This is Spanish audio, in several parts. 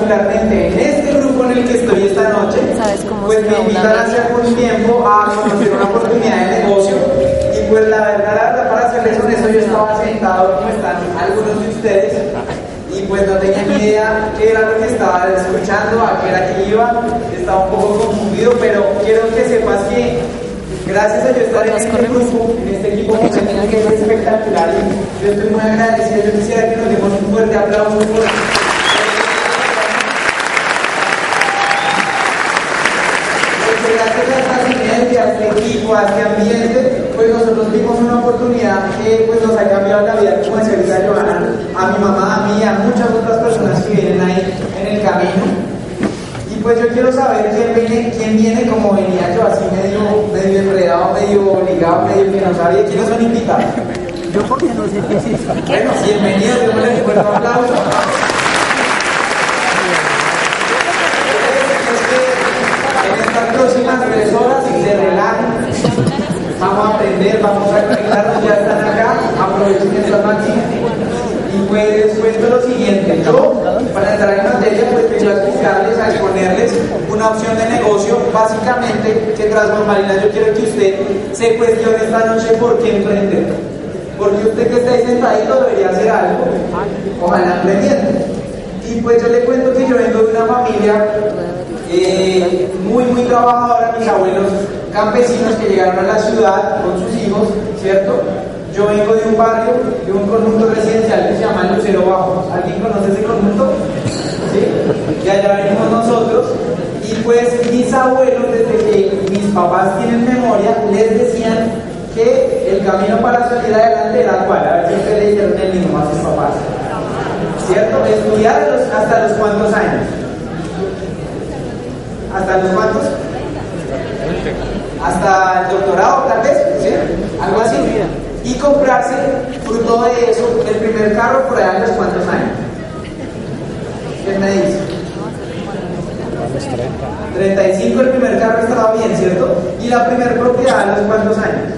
particularmente en este grupo en el que estoy esta noche, pues me invitan hace algún tiempo a conocer una oportunidad de negocio. Y pues la verdad, la verdad para serles honesto, yo estaba sentado como están algunos de ustedes. Y pues no tenía ni idea qué era lo que estaba escuchando, a qué era que iba, estaba un poco confundido, pero quiero que sepas que gracias a yo estar en este grupo, en este equipo que es espectacular y yo estoy muy agradecido, yo quisiera que nos demos un fuerte aplauso por gracias a esta sinergia, a este ambiente, pues nosotros vimos una oportunidad que pues nos ha cambiado la vida, como decía Johanna, a mi mamá, a mí, a muchas otras personas que vienen ahí en el camino. Y pues yo quiero saber quién viene, quién viene como venía yo, así medio, medio enredado, medio obligado, medio que no sabía quiénes son invitados. Yo porque no sé qué es eso. Bueno, bienvenidos, yo les un aplauso. En estas próximas tres horas se relajen, vamos a aprender, vamos a conectarnos, ya están acá, aprovechen esta máquina. Y pues cuento lo siguiente, yo para entrar en materia pues quiero explicarles, a exponerles una opción de negocio básicamente que tras Marina yo quiero que usted se cuestione esta noche por qué emprender. Porque usted que está ahí sentadito debería hacer algo, ojalá emprendiendo. Y pues yo le cuento que yo vengo de una familia eh, muy, muy trabajadora, mis abuelos campesinos que llegaron a la ciudad con sus hijos, ¿cierto? Yo vengo de un barrio, de un conjunto residencial que se llama Lucero Bajo. ¿Alguien conoce ese conjunto? ¿Sí? Y allá venimos nosotros. Y pues mis abuelos, desde que mis papás tienen memoria, les decían que el camino para salir adelante era cuál. A ver si ustedes le dijeron el mismo a sus papás. ¿Cierto? Estudiar hasta los cuantos años. ¿Hasta los cuantos? Hasta el doctorado, tal vez, ¿sí? Algo así. Y comprarse, fruto de eso, el primer carro por allá a los cuantos años. ¿Qué me dice? 35 el primer carro estaba bien, ¿cierto? Y la primera propiedad a los cuantos años?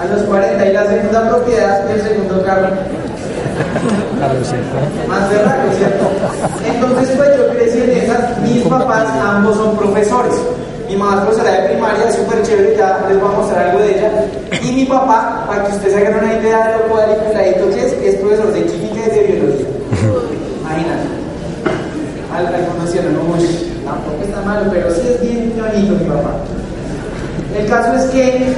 A los 40 y la segunda propiedad el segundo carro. Más verdad, ¿cierto? Entonces, pues yo crecí en esas. Mis papás ambos son profesores. Mi mamá es profesora de primaria, es súper chévere, ya les voy a mostrar algo de ella. Y mi papá, para que ustedes hagan una idea de lo cuadriculadito que es, es profesor de química y de biología. Imagínate. Algunos decían, no, tampoco está malo, pero sí es bien bonito mi papá. El caso es que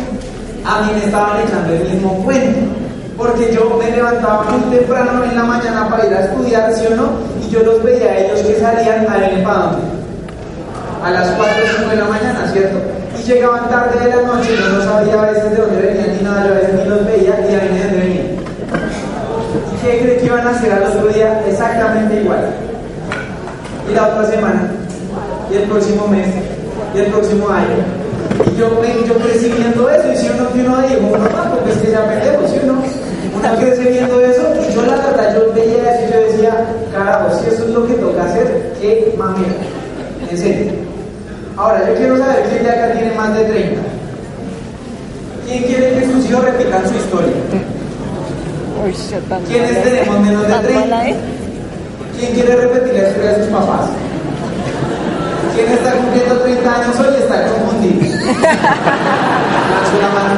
a mí me estaban echando el mismo cuento porque yo me levantaba muy temprano en la mañana para ir a estudiar, ¿sí o no? Y yo los veía a ellos que salían a ir para A las 4 o 5 de la mañana, ¿cierto? Y llegaban tarde de la noche, yo no sabía a veces de dónde venían ni nada, yo a veces ni los veía y a mí de dónde venían. ¿Y qué creen que iban a hacer al otro día? Exactamente igual. Y la otra semana, y el próximo mes, y el próximo año. Y yo, yo crecí viendo eso, y si uno que uno dijo, no, porque es que ya perdemos, ¿sí o no? Una crece viendo eso y yo la verdad yo veía eso y yo decía, carajo, si eso es lo que toca hacer, qué mamera. En serio. Ahora, yo quiero saber quién de acá tiene más de 30. ¿Quién quiere que sus hijos repitan su historia? ¿Quiénes tenemos menos de 30? ¿Quién quiere repetir la historia de sus papás? ¿Quién está cumpliendo 30 años hoy y está la mano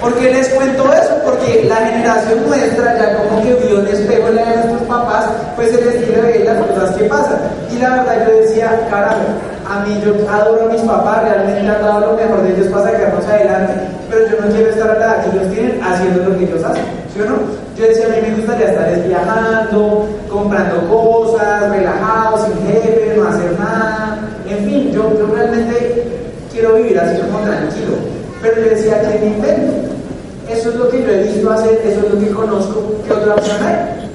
¿Por qué les cuento eso? Porque la generación nuestra ya como que vio un espejo en la de nuestros papás, pues se les quiere las cosas que pasan. Y la verdad yo decía, carajo, a mí yo adoro a mis papás, realmente han dado lo mejor de ellos para sacarnos adelante, pero yo no quiero estar a la edad que ellos tienen haciendo lo que ellos hacen, ¿sí o no? Yo decía, a mí me gustaría estar viajando, comprando cosas, relajado, sin jefe, no hacer nada, en fin, yo, yo realmente quiero vivir así como tranquilo. Pero yo decía, ¿qué me invento? Eso es lo que yo he visto hacer, eso es lo que conozco, ¿qué otra opción hay?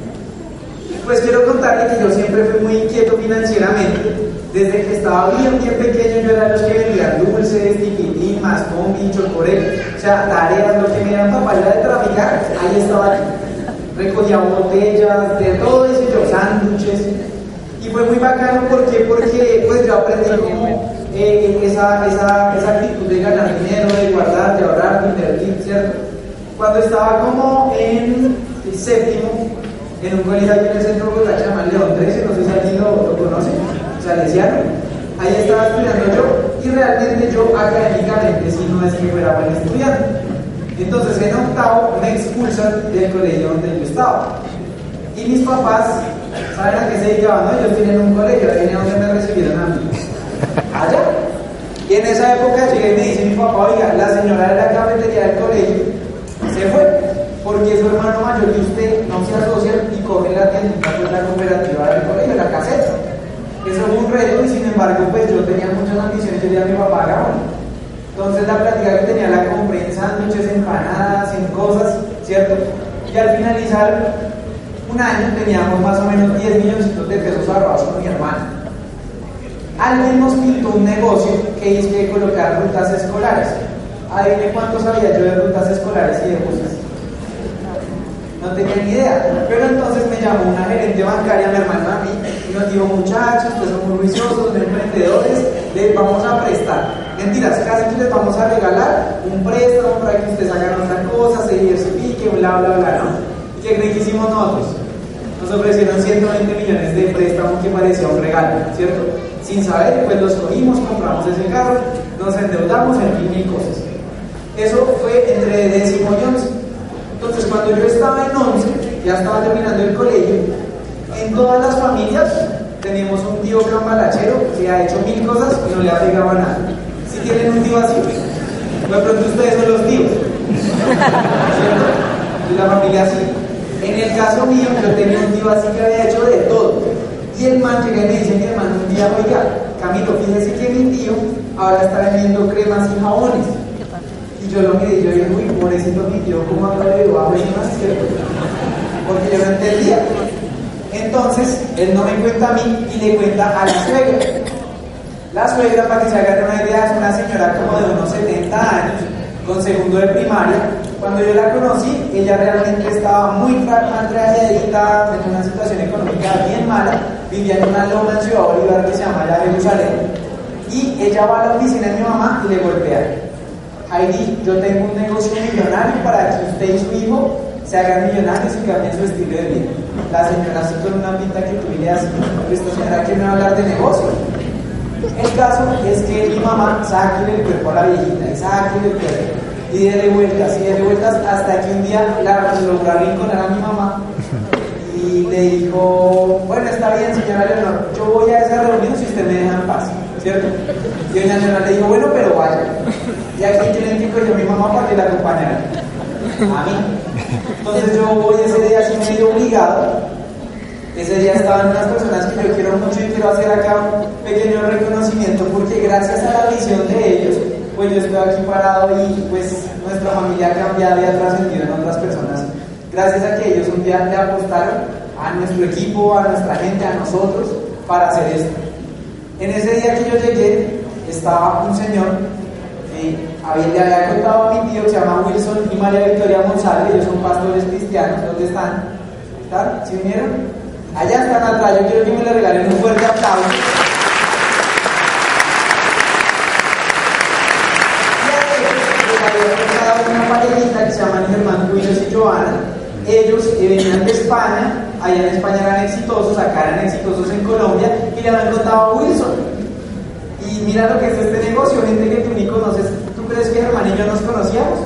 Pues quiero contarle que yo siempre fui muy inquieto financieramente. Desde que estaba bien, bien pequeño, yo era los que vendía dulces, tiquitín, mascombi, chocoré, o sea, tareas, lo que me dieran papá de traficar, ahí estaba Recogía botellas, de todo eso, yo, sándwiches. Y fue muy bacano, ¿por qué? Porque pues yo aprendí como eh, esa, esa, esa actitud de ganar dinero, de guardar, de ahorrar, de invertir, ¿cierto? Cuando estaba como en el séptimo, en un colegio aquí en el centro de la llama León 13, no sé si alguien lo, lo conoce, salesiano. Ahí estaba estudiando yo y realmente yo académicamente sí no es que fuera buen estudiante. Entonces en octavo me expulsan del colegio donde yo estaba. Y mis papás, ¿saben a qué se dedicaban? No? Ellos tienen un colegio, ahí donde me recibieron a mí. Allá. Y en esa época llegué y me dice mi papá, oiga, la señora de la cafetería del colegio se fue, porque su hermano mayor y usted no se asocian y cogen la tienda con la cooperativa del colegio, la caseta. Eso fue un reto y sin embargo, pues yo tenía muchas ambiciones, yo le a mi papá, hagámoslo. Entonces la plática que tenía la compré en sándwiches, empanadas, en cosas, ¿cierto? Y al finalizar un año teníamos más o menos 10 millones de pesos ahorrados con mi hermano. Alguien nos pintó un negocio que que colocar rutas escolares. Adivine cuánto sabía yo de rutas escolares y de buses. No tenía ni idea. Pero entonces me llamó una gerente bancaria, mi hermano a mí, y nos dijo, muchachos, ustedes son muy juiciosos, son emprendedores, les vamos a prestar. Mentiras, casi que les vamos a regalar un préstamo para que ustedes hagan otra cosa, se diversifique, bla, bla, bla, ¿no? ¿Y qué creen que hicimos nosotros? Nos ofrecieron 120 millones de préstamos que parecía un regalo, ¿cierto? Sin saber, pues los cogimos, compramos ese carro, nos endeudamos, en mil cosas. Eso fue entre décimo y once. Entonces, cuando yo estaba en once, ya estaba terminando el colegio, en todas las familias tenemos un tío cambalachero que ha hecho mil cosas y no le ha pegado nada. Si tienen un tío así, de pronto ustedes son los tíos. ¿Cierto? Y la familia así. En el caso mío, yo tenía un tío así que había hecho de todo. Y el man llega me dice mi hermano un día, oiga, Camilo, fíjese que mi tío ahora está vendiendo cremas y jabones. Y yo lo miré y yo dije, uy, pobrecito mi tío, ¿cómo habla de más cierto? Porque yo no entendía. Entonces, él no me cuenta a mí y le cuenta a la suegra. La suegra, para que se hagan una idea, es una señora como de unos 70 años, con segundo de primaria. Cuando yo la conocí, ella realmente estaba muy maltrajeadita, en una situación económica bien mala, vivía en una loma en Ciudad Bolívar que se llama ya Jerusalén. Y ella va a la oficina de mi mamá y le golpea. Heidi, yo tengo un negocio millonario para que usted y su hijo se hagan millonarios y cambien su estilo de vida. La señora así con una pinta que tú le esta señora que me va a hablar de negocio. El caso es que mi mamá saque el cuerpo a la viejita y saque el cuerpo y de vueltas y de vueltas hasta que un día la logró arrinconar a mi mamá y le dijo, bueno, está bien señora Leonor, yo voy a esa reunión si usted me deja en paz, ¿cierto? Y doña Leonor le dijo, bueno, pero vaya. Y aquí tienen que coger a mi mamá para que la acompañara. A mí. Entonces yo voy ese día así medio obligado. Ese día estaban unas personas que yo quiero mucho y quiero hacer acá un pequeño reconocimiento porque gracias a la visión de ellos, yo estoy aquí parado y pues nuestra familia ha cambiado y ha trascendido en otras personas. Gracias a que ellos un día le apostaron a nuestro equipo, a nuestra gente, a nosotros, para hacer esto. En ese día que yo llegué, estaba un señor que le había contado a mi tío que se llama Wilson y María Victoria González, ellos son pastores cristianos, ¿dónde están? ¿Están? ¿Sí? Allá están atrás, yo quiero que me le regalen un fuerte aplauso. Joana. Ellos venían de España, allá en España eran exitosos, acá eran exitosos en Colombia y le habían contado a Wilson. Y mira lo que es este negocio, gente que tú ni conoces. ¿Tú crees que Germán y yo nos conocíamos?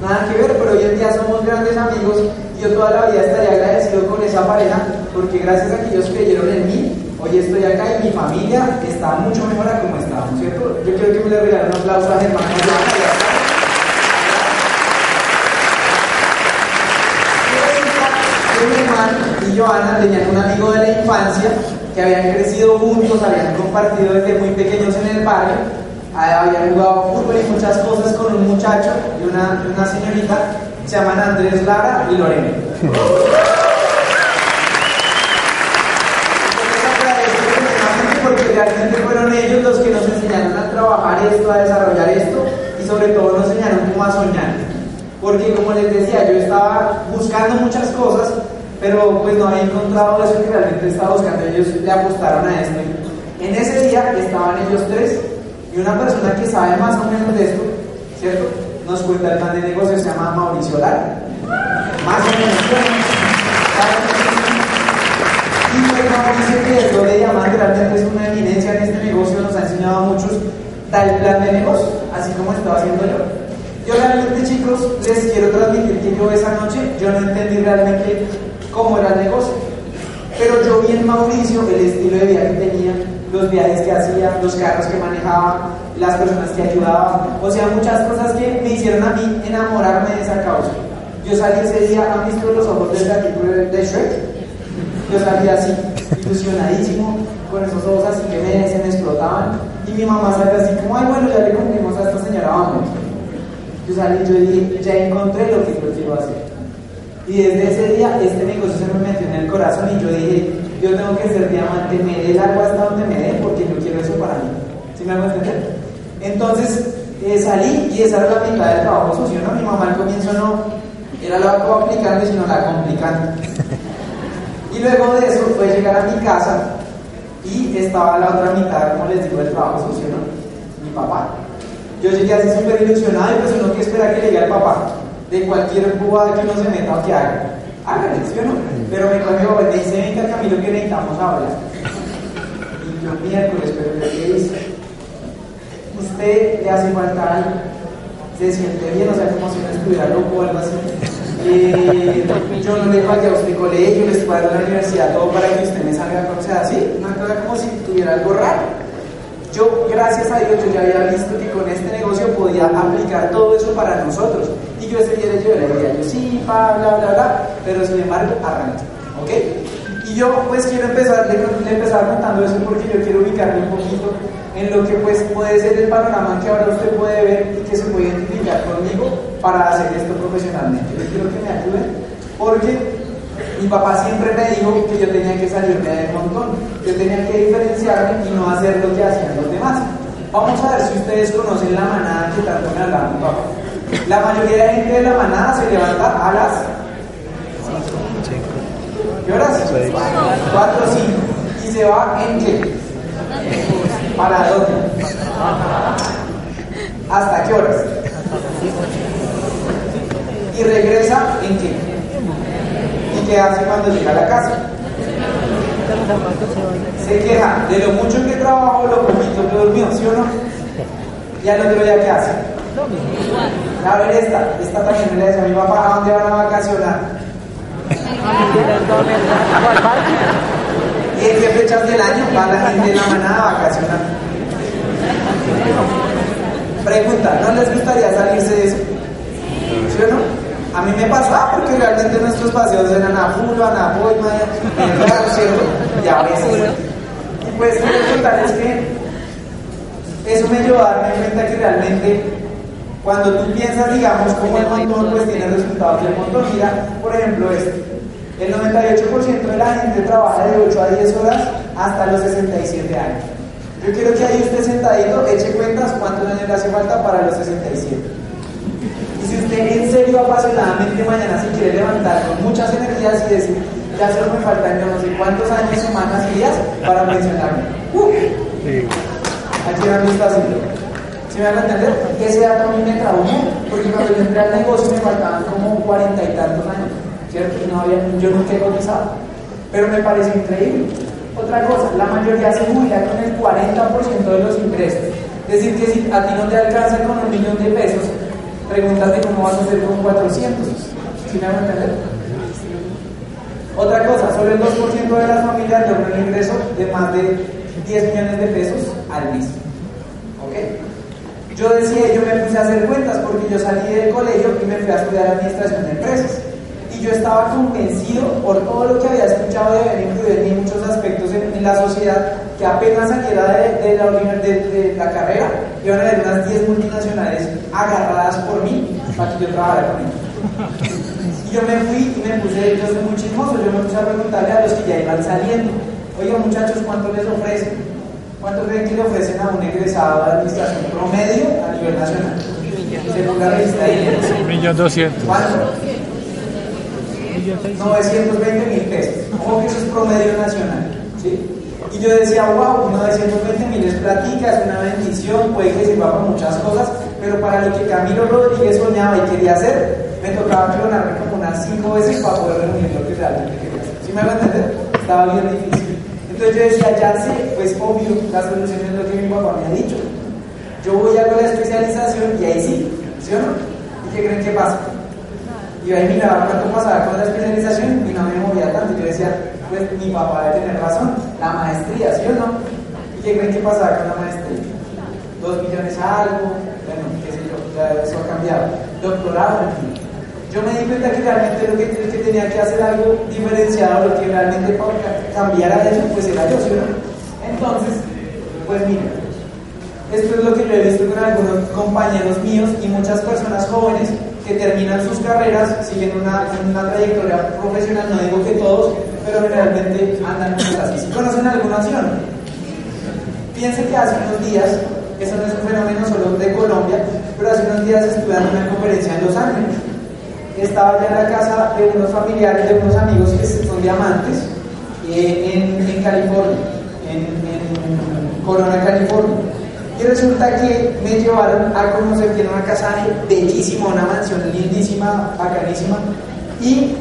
Nada que ver, pero hoy en día somos grandes amigos y yo toda la vida estaría agradecido con esa pareja porque gracias a que ellos creyeron en mí, hoy estoy acá y mi familia está mucho mejor a como estábamos, ¿cierto? Yo quiero que me le regalen un aplauso a Germán. Y Joana tenían un amigo de la infancia que habían crecido juntos, habían compartido desde muy pequeños en el barrio, habían jugado fútbol y muchas cosas con un muchacho y una, una señorita, se llaman Andrés Lara y Lorena. porque realmente fueron ellos los que nos enseñaron a trabajar esto, a desarrollar esto y sobre todo nos enseñaron cómo a soñar. Porque como les decía, yo estaba buscando muchas cosas, pero pues no había encontrado eso que realmente estaba buscando. Ellos le apostaron a esto. En ese día estaban ellos tres Y una persona que sabe más o menos de esto, ¿cierto? Nos cuenta el plan de negocio, se llama Mauricio Lara. Más o menos. Y pues Mauricio, que lo de diamante, realmente es una eminencia en este negocio, nos ha enseñado a muchos tal plan de negocio, así como estaba haciendo yo. Yo realmente, chicos, les quiero transmitir que yo esa noche, yo no entendí realmente cómo era el negocio. Pero yo vi en Mauricio el estilo de vida que tenía, los viajes que hacía, los carros que manejaba, las personas que ayudaba, o sea, muchas cosas que me hicieron a mí enamorarme de esa causa. Yo salí ese día, ¿han visto los ojos del gatito de Shrek? Yo salí así, ilusionadísimo, con esos ojos así que me, se me explotaban, y mi mamá salió así como, ay, bueno, ya le cumplimos a esta señora, vamos. Yo salí, yo dije, ya encontré lo que yo quiero hacer. Y desde ese día este negocio se me metió en el corazón y yo dije, yo tengo que ser diamante, me dé el agua hasta donde me dé porque yo quiero eso para mí. ¿Sí me hago entender? Entonces eh, salí y esa era la mitad del trabajo socio, ¿no? Mi mamá al comienzo no era la aplicante, sino la complicante. Y luego de eso fue llegar a mi casa y estaba la otra mitad, como les digo, del trabajo socio, ¿no? Mi papá. Yo llegué así súper ilusionado y pues uno que espera que llegue el papá de cualquier bobada que uno se meta o que haga. Háganle, ¿sí o no? Pero me cogió, me dice, venga Camilo que necesitamos hablar. Y yo miércoles, pero ¿qué dice? Usted le hace falta algo, se siente bien, o sea, como si no estuviera loco o algo así. Eh, yo no le pagué a usted colegio, le estoy pagando la universidad, todo para que usted me salga, o sea, así, una cosa como si tuviera algo raro. Yo, gracias a Dios, yo ya había visto que con este negocio podía aplicar todo eso para nosotros. Y yo ese día le idea, yo sí, bla, bla, bla, bla, pero sin embargo, arranqué, ¿ok? Y yo pues quiero empezar, le, le empezar contando eso porque yo quiero ubicarme un poquito en lo que pues puede ser el panorama que ahora usted puede ver y que se puede identificar conmigo para hacer esto profesionalmente. Yo quiero que me ayuden porque mi papá siempre me dijo que yo tenía que salirme del montón, yo tenía que diferenciarme y no hacer lo que hacían los demás. Vamos a ver si ustedes conocen la manada que tanto me hablaba mi papá. La mayoría de gente de la manada se levanta a las ¿Qué horas? 4 o 5. ¿Y se va en qué? ¿Para dónde? ¿Hasta qué horas? ¿Y regresa en qué? ¿Y qué hace cuando llega a la casa? Se queja de lo mucho que trabajo, lo poquito que durmió, ¿sí o no? Y al otro día, ¿qué hace? A ver esta, esta también le decía a mi papá, ¿a dónde van a vacacionar? ¿Y en qué fechas del año va la gente de la manada a vacacionar? Pregunta, ¿no les gustaría salirse de eso? ¿Sí o no? A mí me pasaba porque realmente nuestros paseos eran a Pulo, a Napoima, ¿cierto? Y a veces. Y pues quiero contarles que eso me llevó a darme cuenta que realmente cuando tú piensas, digamos, como el montón, pues tiene resultados del montón. Mira, por ejemplo, este. El 98% de la gente trabaja de 8 a 10 horas hasta los 67 años. Yo quiero que ahí usted sentadito eche cuentas cuántos años le hace falta para los 67. Y si usted en serio apasionadamente mañana se quiere levantar con muchas energías y decir, ya solo me faltan yo no sé cuántos años, semanas y días para pensionarme. Uh, aquí no está haciendo. ¿Sí me van a entender? Ese dato a mí me traumó, porque cuando yo entré al negocio me faltaban como cuarenta y tantos años. ¿cierto? Y no había, yo nunca he cotizado. Pero me parece increíble. Otra cosa, la mayoría se jubila con el 40% de los ingresos. Es decir, que si a ti no te alcanza con un millón de pesos, pregúntate cómo vas a hacer con 400. ¿Sí me van a entender? Otra cosa, solo el 2% de las familias logran un ingreso de más de 10 millones de pesos al mes. ¿Ok? Yo decía, yo me puse a hacer cuentas porque yo salí del colegio y me fui a estudiar administración de empresas yo estaba convencido por todo lo que había escuchado de haber influido en muchos aspectos en, la sociedad, que apenas saliera de, la, de, la carrera, iban a haber unas 10 multinacionales agarradas por mí para que yo trabajara con ellos. Y yo me fui y me puse, yo soy muy chismoso, yo me puse a preguntarle a los que ya iban saliendo, oiga muchachos, ¿cuánto les ofrecen? ¿Cuánto creen que le ofrecen a un egresado de administración promedio a nivel nacional? Según la revista de Millón doscientos. ¿Cuánto? 920 mil pesos. ¿Cómo que eso es promedio nacional? ¿Sí? Y yo decía, wow, 920 mil es platica, es una bendición, puede que sirva para muchas cosas, pero para lo que Camilo Rodríguez soñaba y quería hacer, me tocaba clonarme como unas 5 veces para poder reunir lo que realmente quería hacer. ¿Sí me van a entender? Estaba bien difícil. Entonces yo decía, ya sé, pues obvio, la solución es lo que mi papá me ha dicho. Yo voy a la especialización y ahí sí, ¿sí o no? ¿Y qué creen que pasa? Y ahí miraba cuánto pasaba con la especialización y no me movía tanto. Yo decía, pues mi papá debe tener razón, la maestría, ¿sí o no? ¿Y qué creen que pasaba con la maestría? Dos millones a algo, bueno, qué sé yo, ya eso ha cambiado. Doctorado, en fin. Yo me di cuenta que realmente lo que, que tenía que hacer algo diferenciado, lo que realmente cambiara eso, pues era yo, ¿sí o no? Entonces, pues mira, esto es lo que yo he visto con algunos compañeros míos y muchas personas jóvenes que terminan sus carreras, siguen una, una trayectoria profesional, no digo que todos, pero generalmente andan así. ¿Sí conocen alguna acción? Piensen que hace unos días, eso no es un fenómeno solo de Colombia, pero hace unos días estuve dando una conferencia en Los Ángeles. Estaba ya en la casa de unos familiares, de unos amigos que son diamantes, eh, en, en, California, en, en Corona, California. Y resulta que me llevaron a conocer, tiene una casa bellísima, una mansión lindísima, bacanísima. Y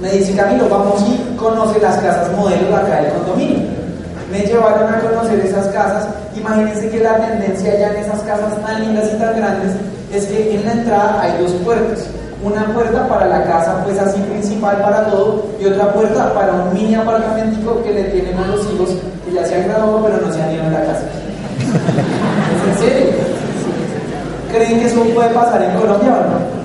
me dice Camilo, vamos y conoce las casas modelos acá del condominio. Me llevaron a conocer esas casas. Imagínense que la tendencia ya en esas casas tan lindas y tan grandes es que en la entrada hay dos puertas. Una puerta para la casa, pues así principal para todo, y otra puerta para un mini apartamentico que le tienen a los hijos que ya se han graduado pero no se han ido a la casa. ¿En serio? ¿Creen que eso puede pasar en Colombia o no?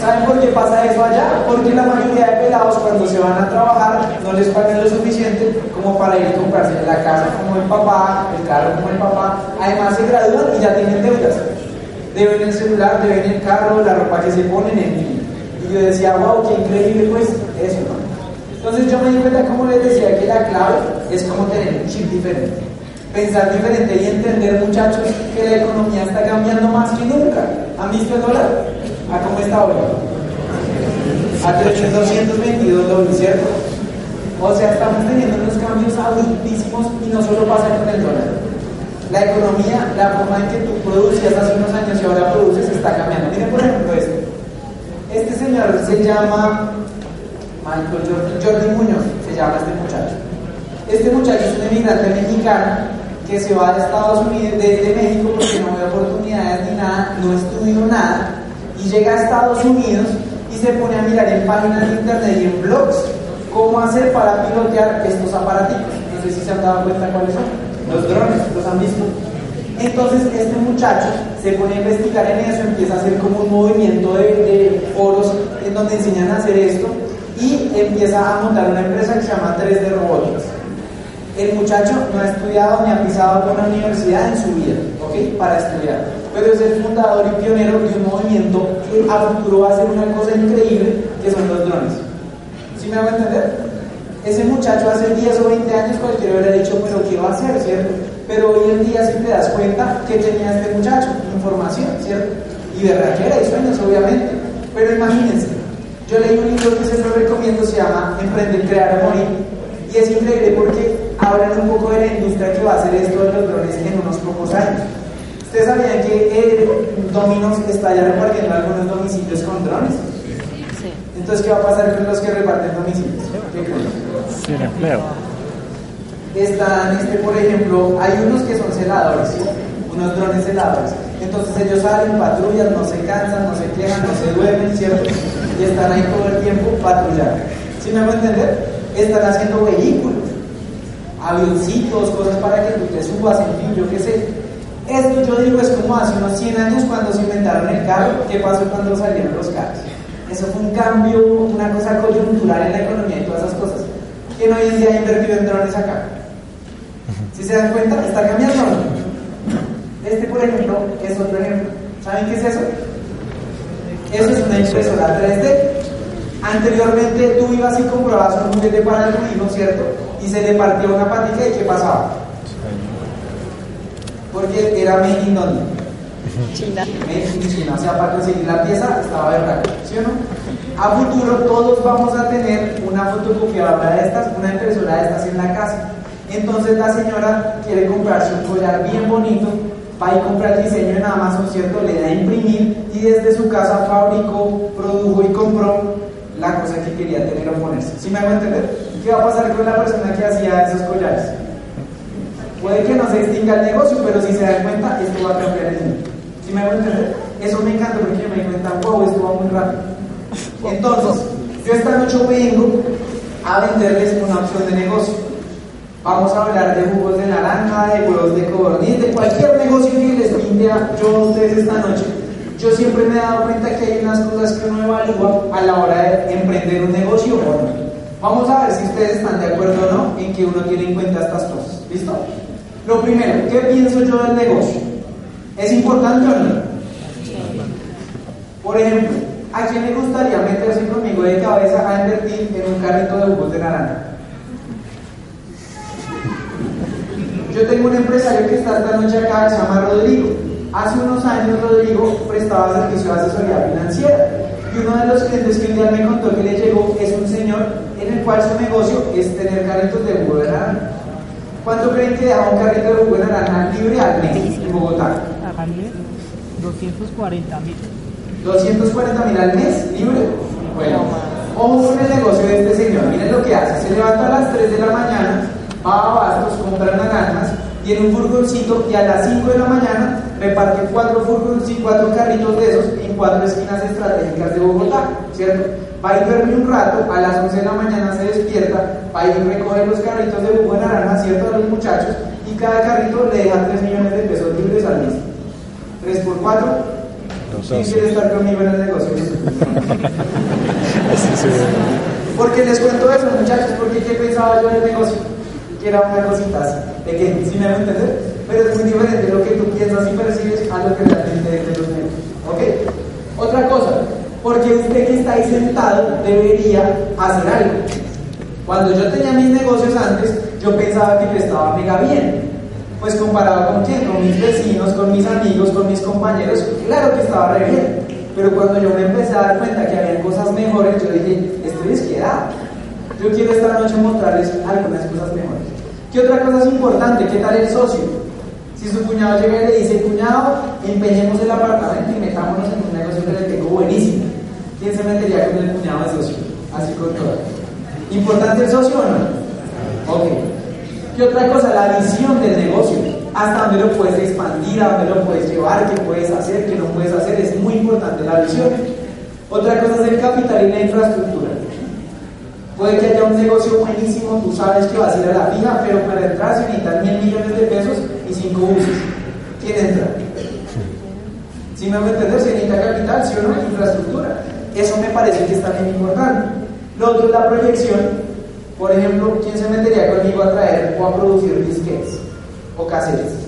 ¿Saben por qué pasa eso allá? Porque la mayoría de pelados cuando se van a trabajar no les pagan lo suficiente como para ir a comprarse la casa como el papá, el carro como el papá. Además se gradúan y ya tienen deudas. Deben el celular, deben el carro, la ropa que se ponen, en fin. Y yo decía, wow, qué increíble pues eso, ¿no? Entonces yo me di cuenta, como les decía, que la clave es como tener un chip diferente pensar diferente y entender, muchachos, que la economía está cambiando más que nunca. ¿Han visto el dólar? ¿A cómo está hoy? A 3.222 dólares, ¿cierto? O sea, estamos teniendo unos cambios abruptísimos y no solo pasa con el dólar. La economía, la forma en que tú producías hace unos años y ahora produces está cambiando. Miren, por ejemplo, esto. Este señor se llama Michael Jordi, Jordi Muñoz, se llama este muchacho. Este muchacho es un emigrante mexicano que se va de Estados Unidos, desde México, porque no ve oportunidades ni nada, no estudió nada, y llega a Estados Unidos y se pone a mirar en páginas de internet y en blogs cómo hacer para pilotear estos aparatos. No sé si se han dado cuenta cuáles son. Los drones, ¿los han visto? Entonces este muchacho se pone a investigar en eso, empieza a hacer como un movimiento de, de foros en donde enseñan a hacer esto y empieza a montar una empresa que se llama 3D Robotics. El muchacho no ha estudiado ni ha pisado por una universidad en su vida, ¿ok? Para estudiar. Pero es el fundador y pionero de un movimiento que a futuro va a ser una cosa increíble, que son los drones. ¿Sí me hago entender? Ese muchacho hace 10 o 20 años cualquiera hubiera dicho, pero ¿qué va a hacer, cierto? Pero hoy en día si te das cuenta que tenía este muchacho, información, ¿cierto? Y verdadera y sueños, obviamente. Pero imagínense, yo leí un libro que se lo recomiendo, se llama Emprender, Crear o Morir. Y es increíble porque hablan un poco de la industria que va a hacer esto de los drones en unos pocos años. ¿Ustedes sabían que Dominos está ya repartiendo algunos domicilios con drones? Sí. Entonces, ¿qué va a pasar con los que reparten domicilios? ¿Qué creen? Sin empleo. Están, este, por ejemplo, hay unos que son celadores, ¿sí? unos drones celadores. Entonces ellos salen, patrullan, no se cansan, no se quejan, no se duermen, ¿cierto? Y están ahí todo el tiempo patrullando. ¿Sí me hago entender? Están haciendo vehículos avioncitos, cosas para que tú te subas, en fin, yo qué sé. Esto yo digo es como hace unos 100 años cuando se inventaron el carro, ¿qué pasó cuando salieron los carros? Eso fue un cambio, una cosa coyuntural en la economía y todas esas cosas. ¿Quién hoy en día ha invertido en drones acá? Si se dan cuenta, está cambiando. Este, por ejemplo, es otro ejemplo. ¿Saben qué es eso? Eso es una impresora 3D Anteriormente tú ibas y comprabas un juguete para tu hijo, ¿cierto? Y se le partía una patica y ¿qué pasaba? Porque era made in? China. Made in China. O sea, para conseguir la pieza estaba verdad, ¿sí o no? A futuro todos vamos a tener una fotocopiadora de estas, una impresora de estas en la casa. Entonces la señora quiere comprarse un collar bien bonito, va y compra el diseño en Amazon, ¿cierto? Le da a imprimir y desde su casa fabricó, produjo y compró la cosa que quería tener o ponerse. ¿Sí me hago entender? ¿Qué va a pasar con la persona que hacía esos collares? Puede que no se extinga el negocio, pero si se dan cuenta, esto va a cambiar el mundo. ¿Sí me hago entender? Eso me encanta porque me di cuenta, wow, esto va muy rápido. Entonces, yo esta noche vengo a venderles una opción de negocio. Vamos a hablar de jugos de naranja, de huevos de codorniz, de cualquier negocio que les pinte yo a ustedes esta noche. Yo siempre me he dado cuenta que hay unas cosas que uno evalúa a la hora de emprender un negocio o. Vamos a ver si ustedes están de acuerdo o no en que uno tiene en cuenta estas cosas. ¿Listo? Lo primero, ¿qué pienso yo del negocio? ¿Es importante o no? Por ejemplo, ¿a quién le gustaría meterse conmigo de cabeza a invertir en un carrito de jugos de naranja? Yo tengo un empresario que está esta noche acá, se llama Rodrigo. Hace unos años Rodrigo prestaba servicio de asesoría financiera y uno de los clientes que un día me contó que le llegó es un señor en el cual su negocio es tener carritos de jugo de naranja. ¿Cuánto creen que da un carrito de jugo de naranja libre al mes en Bogotá? 240 mil. 240 mil al mes libre. Bueno, ojo con el negocio de este señor. Miren lo que hace. Se levanta a las 3 de la mañana, va a Bastos, compra naranjas, tiene un furgoncito y a las 5 de la mañana reparte cuatro furgones y cuatro carritos de esos en cuatro esquinas estratégicas de Bogotá, ¿cierto? Va y duerme un rato, a las 11 de la mañana se despierta, va y recoge los carritos de jugo de naranja, ¿cierto? A los muchachos y cada carrito le deja 3 millones de pesos libres al mes. 3 por 4, ¿quién quiere estar conmigo en el negocio? Porque les cuento eso, muchachos, porque ¿qué pensaba yo en el negocio? Que era una cosita así, pequeña, ¿sí me van a entender? Pero es muy diferente lo que tú piensas y percibes a lo que realmente es de los negocios. ¿Ok? Otra cosa, porque usted que está ahí sentado debería hacer algo. Cuando yo tenía mis negocios antes, yo pensaba que yo estaba mega bien. Pues comparado con quién, con mis vecinos, con mis amigos, con mis compañeros, claro que estaba re bien. Pero cuando yo me empecé a dar cuenta que había cosas mejores, yo dije, estoy desquedado. Yo quiero esta noche mostrarles algunas cosas mejores. ¿Qué otra cosa es importante? ¿Qué tal el socio? Si su cuñado llega y le dice, cuñado, empeñemos el apartamento y metámonos en un negocio que le tengo buenísimo. ¿Quién se metería con el cuñado de socio? Así con todo. ¿Importante el socio o no? Ok. ¿Qué otra cosa? La visión del negocio. Hasta dónde lo puedes expandir, a dónde lo puedes llevar, qué puedes hacer, qué no puedes hacer. Es muy importante la visión. Otra cosa es el capital y la infraestructura. Puede que haya un negocio buenísimo, tú sabes que vas a ir a la fija, pero para entrar se necesitan mil millones de pesos y cinco buses. ¿Quién entra? Si me voy a entender, se necesita capital, sí o no, infraestructura. Eso me parece que está bien importante. Lo otro es la proyección. Por ejemplo, ¿quién se metería conmigo a traer o a producir disquetes o cassettes?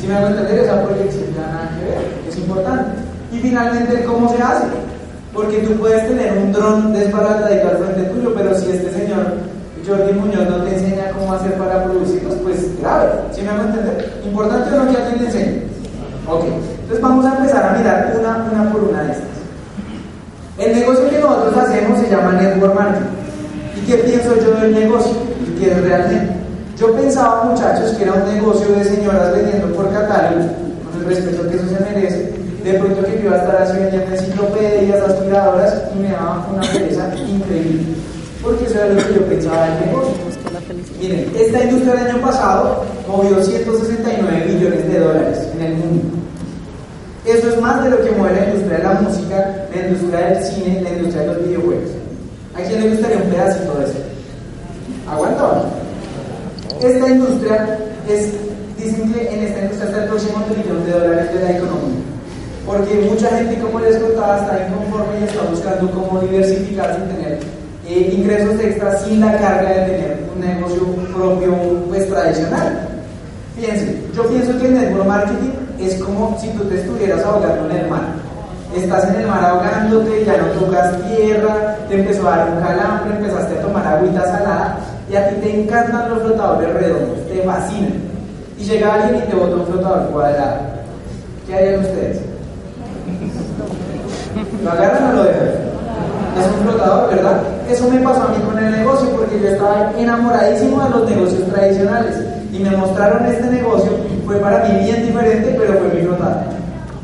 Si me voy a entender, esa proyección ya nada que ver, es importante. Y finalmente, ¿cómo se hace? Porque tú puedes tener un dron desbaratadito al frente tuyo, pero si este señor Jordi Muñoz no te enseña cómo hacer para producirlos, pues grave. ¿Sí me hago entender? Importante o no que alguien te enseñe. Ok, entonces vamos a empezar a mirar una, una por una de estas. El negocio que nosotros hacemos se llama Network Marketing. ¿Y qué pienso yo del negocio? ¿Y qué es realmente? Yo pensaba, muchachos, que era un negocio de señoras vendiendo por catálogo, con el respeto que eso se merece, de pronto que yo iba a estar vendiendo enciclopedias, aspiradoras y me daba una pereza increíble. Porque eso era lo que yo pensaba del negocio. Miren, esta industria del año pasado movió 169 billones de dólares en el mundo. Eso es más de lo que mueve la industria de la música, la industria del cine, la industria de los videojuegos. ¿A quién le gustaría un pedacito de eso? ¿Aguanta? Esta industria es, dicen que en esta industria está el próximo trillón de dólares de la economía porque mucha gente, como les contaba, está inconforme y está buscando cómo diversificar sin tener eh, ingresos extras sin la carga de tener un negocio propio pues tradicional. Fíjense, yo pienso que el network marketing es como si tú te estuvieras ahogando en el mar. Estás en el mar ahogándote, ya no tocas tierra, te empezó a dar un calambre, empezaste a tomar agüita salada y a ti te encantan los flotadores redondos, te fascinan. Y llega alguien y te bota un flotador cuadrado. ¿Qué harían ustedes? ¿Lo agarran o lo dejan? es un flotador, ¿verdad? Eso me pasó a mí con el negocio porque yo estaba enamoradísimo de los negocios tradicionales y me mostraron este negocio, fue para mí bien diferente, pero fue mi flotador.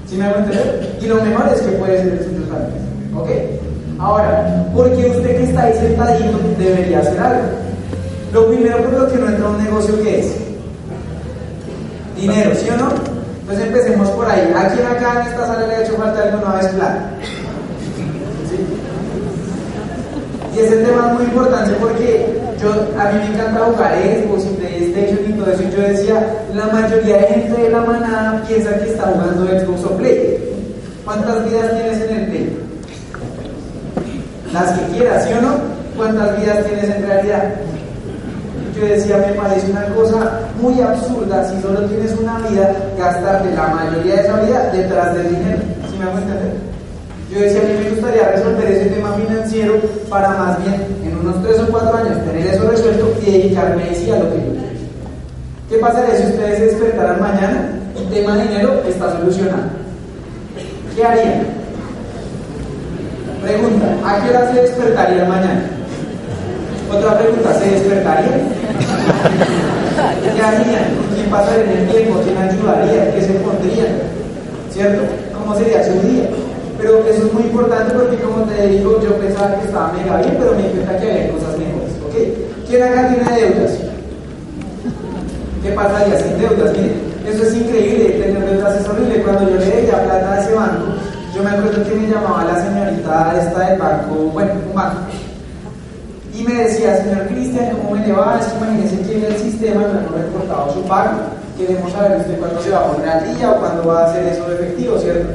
¿Sí me hago entender? Y lo mejor es que puede ser el también. ¿Ok? Ahora, ¿por qué usted que está ahí sentadito debería hacer algo? Lo primero por lo que no entra un negocio, ¿qué es? Dinero, ¿sí o no? Entonces empecemos por ahí. ¿A quién acá en esta sala le ha hecho falta alguna vez plata? Y ese tema es muy importante porque yo, a mí me encanta jugar Xbox y PlayStation y todo eso. Yo decía, la mayoría de gente de la manada piensa que está jugando Xbox o Play. ¿Cuántas vidas tienes en el Play? Las que quieras, ¿sí o no? ¿Cuántas vidas tienes en realidad? Yo decía, me parece una cosa muy absurda si solo tienes una vida, gastarte la mayoría de esa vida detrás del dinero. ¿Sí me hago entender? Yo decía, a mí me gustaría resolver ese tema financiero para más bien en unos 3 o 4 años tener eso resuelto y dedicarme a lo que yo quiero. ¿Qué pasaría si ustedes se despertaran mañana el tema dinero está solucionado? ¿Qué harían? Pregunta, ¿a qué hora se despertaría mañana? Otra pregunta, ¿se despertarían? ¿Qué harían? ¿Quién pasaría en el tiempo? ¿Quién ayudaría? ¿Qué se pondrían? ¿Cierto? ¿Cómo sería su día? Pero eso es muy importante porque como te digo, yo pensaba que estaba mega bien, pero me di cuenta que había cosas mejores. ¿Ok? ¿Quién acá tiene deudas? ¿Qué pasaría sin deudas? Miren, eso es increíble, tener deudas es horrible. Cuando yo le debía plata a ese banco, yo me acuerdo que me llamaba la señorita esta del banco, bueno, un banco. Y me decía, señor Cristian, ¿cómo me le va? Es que imagínese que en el sistema no hemos reportado su pago. Queremos saber usted cuándo se va a poner al día o cuándo va a hacer eso de efectivo, ¿cierto?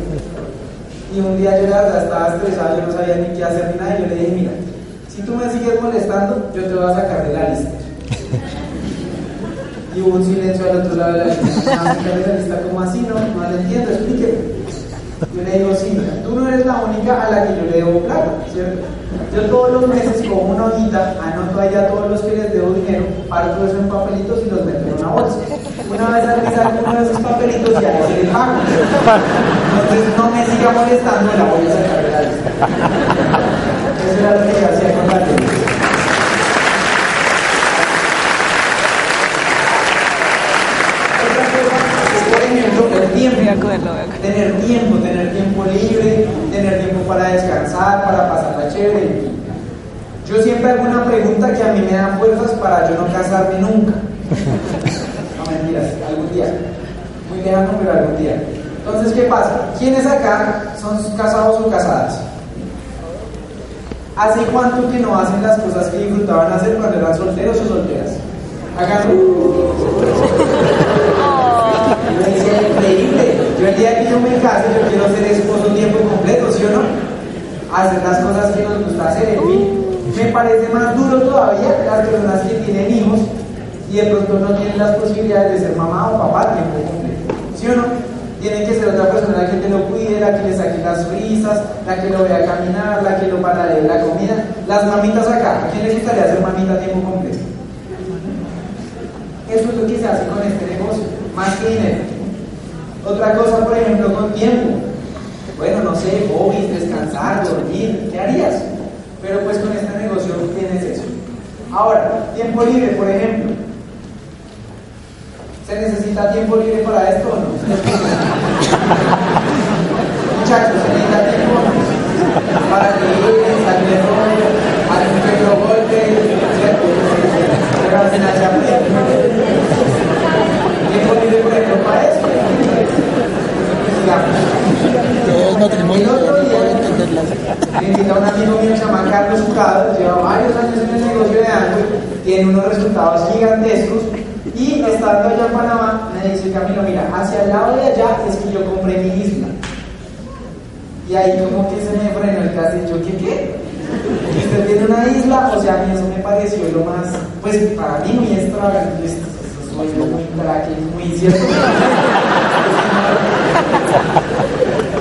Y un día yo la verdad estaba estresado, yo no sabía ni qué hacer ni nada, y yo le dije, mira, si tú me sigues molestando, yo te voy a sacar de la lista. Y hubo un silencio al otro lado de la lista. Ah, la lista como así? No, no lo entiendo, explíqueme. Yo le digo, sí, mira, tú no eres la única a la que yo le debo plata, ¿cierto? Yo todos los meses con una hojita anoto allá todos los que les debo dinero, parto eso en papelitos y los meto en una bolsa. Una vez al mes saco uno de esos papelitos y ahí se les pago. Entonces no me siga molestando, la voy a sacar de la lista. Eso era lo que yo hacía con la ley. el tener tiempo, tener tiempo libre, tener tiempo para descansar, para pasar la chévere. Yo siempre hago una pregunta que a mí me da fuerzas para yo no casarme nunca. No mentiras, algún día. Muy lejano, pero algún día. Entonces, ¿qué pasa? ¿Quiénes acá son casados o casadas? ¿Hace cuánto que no hacen las cosas que disfrutaban hacer cuando eran solteros o solteras? Acá el día que yo me case, yo quiero ser esposo tiempo completo, ¿sí o no? Hacer las cosas que nos gusta hacer, en fin. Me parece más duro todavía las personas que tienen hijos y de pronto no tienen las posibilidades de ser mamá o papá tiempo completo. ¿Sí o no? Tienen que ser otra persona la que te lo cuide, la que le saque las frisas, la que lo vea caminar, la que lo de la comida. Las mamitas acá, ¿a quién le gustaría ser mamita a tiempo completo? Eso es lo que se hace con este negocio, más que dinero. Otra cosa, por ejemplo, con tiempo. Bueno, no sé, hobbies, descansar, dormir, ¿qué harías? Pero pues con este negocio tienes eso. Ahora, tiempo libre, por ejemplo. ¿Se necesita tiempo libre para esto o no? Muchachos, ¿se necesita tiempo para leer, salir de rollo, hacer un pequeño golpe, ¿cierto? Tiempo libre, por ejemplo, para esto. El otro día, me invitó a un amigo mío que se llama Carlos Jucado, lleva varios años en el negocio de Android, tiene unos gigantescos y estando allá en Panamá me dice Camilo, mira, hacia el lado de allá es que yo compré mi isla. Y ahí como que se me frenó el caso y yo, ¿qué qué? Usted tiene una isla, o sea, a mí eso me pareció lo más, pues para mí muy extravagante, soy muy crack, muy cierto.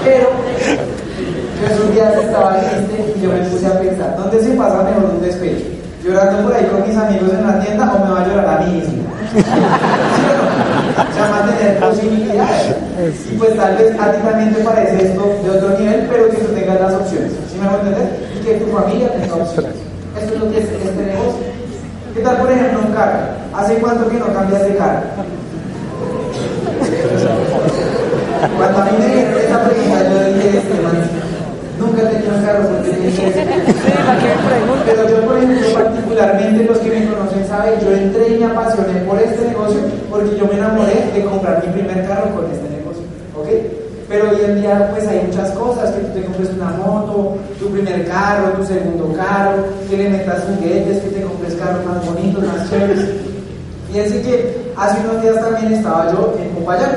Pero yo esos días estaba triste y yo me puse a pensar, ¿dónde se pasa mejor un despecho? ¿Llorando por ahí con mis amigos en la tienda o me va a llorar a mí mismo? ¿Sí o sea, mantener posibilidades. Y pues tal vez a ti también te parece esto de otro nivel, pero que tú tengas las opciones. ¿Sí me voy a entender? que tu familia tenga opciones. Eso es lo que es este negocio. ¿Qué tal, por ejemplo, un carro? ¿Hace cuánto que no cambias de carro? Cuando a mí me dijeron esa pregunta, yo dije, este man, nunca he tenido carro porque dije, pero yo, por ejemplo, particularmente los que me conocen saben, yo entré y me apasioné por este negocio porque yo me enamoré de comprar mi primer carro con este negocio, ¿ok? Pero hoy en día pues hay muchas cosas, que tú te compres una moto, tu primer carro, tu segundo carro, que le metas juguetes, que te compres carros más bonitos, más chéveres. Fíjense que hace unos días también estaba yo en Popayán,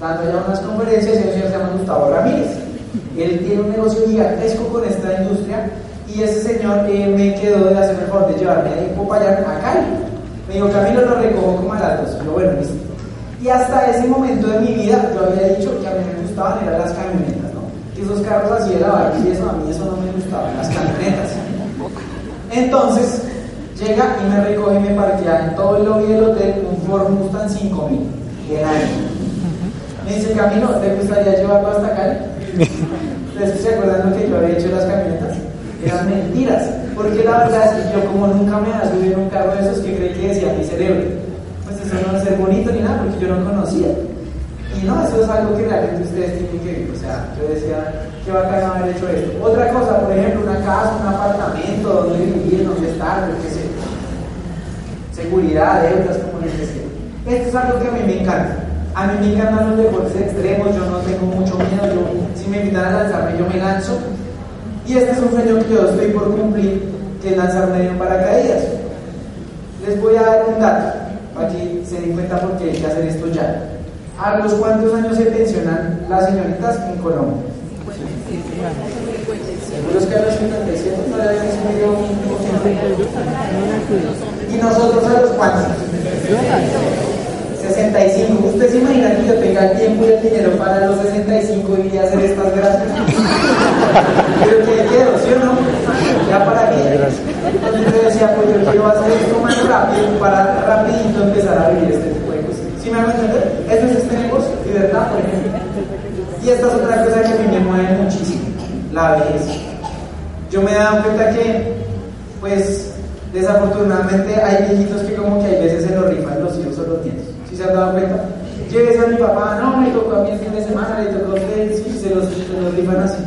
dando ya unas conferencias y un señor se llama Gustavo Ramírez. Él tiene un negocio gigantesco con esta industria y ese señor eh, me quedó de hacerme el favor de llevarme de Popayán a Cali. Me dijo, Camilo, lo recojo como a las dos. Yo, bueno, listo. Y hasta ese momento de mi vida yo había dicho que a mí me gustaban eran las camionetas, ¿no? Que esos carros así de la y eso, a mí eso no me gustaba, las camionetas. Entonces, llega y me recoge y me parquea en todo el lobby del hotel un Ford Mustang 5000, que era él. Me dice, Camilo, ¿te gustaría llevarlo hasta acá? ¿Ustedes se acuerdan lo que yo había hecho en las camionetas? Eran mentiras, porque la verdad es que yo como nunca me había subido en un carro de esos que creí que decía mi cerebro, pues eso no va a ser bonito ni nada, porque yo no conocía. Y no, eso es algo que realmente ustedes tienen que ver. O sea, yo decía, qué bacán haber hecho esto. Otra cosa, por ejemplo, una casa, un apartamento, donde vivir, donde estar, yo qué sé. Seguridad, deudas, como les decía. Esto es algo que a mí me encanta. A mí me encantan los deportes extremos, yo no tengo mucho miedo, yo, si me invitan a lanzarme, yo me lanzo. Y este es un sueño que yo estoy por cumplir, que es lanzarme en paracaídas. Les voy a dar un dato, para que se den cuenta por qué hay que hacer esto ya. ¿A los cuántos años se pensionan las señoritas en Colombia? Seguros que a los 57 todavía se ¿Y nosotros a los cuántos? 65. ¿Usted se imagina que yo tenga el tiempo y el dinero para los 65 y hacer estas gracias? Pero que quiero, ¿sí o no? ¿Ya para qué? Entonces yo decía, pues yo quiero hacer esto más rápido para rapidito empezar a vivir este tipo de cosas. ¿Sí me van a entender? Eso es este negocio, libertad, por ejemplo. Y esta es otra cosa que a mí me mueve muchísimo, la vejez. Yo me he dado cuenta que, pues, desafortunadamente hay viejitos que como que hay veces se lo rifan los hijos o los nietos. ¿Sí se han dado cuenta? Lleves a mi papá, no, me tocó a mí el fin de semana, le tocó a usted, sí, se los, se los rifan así.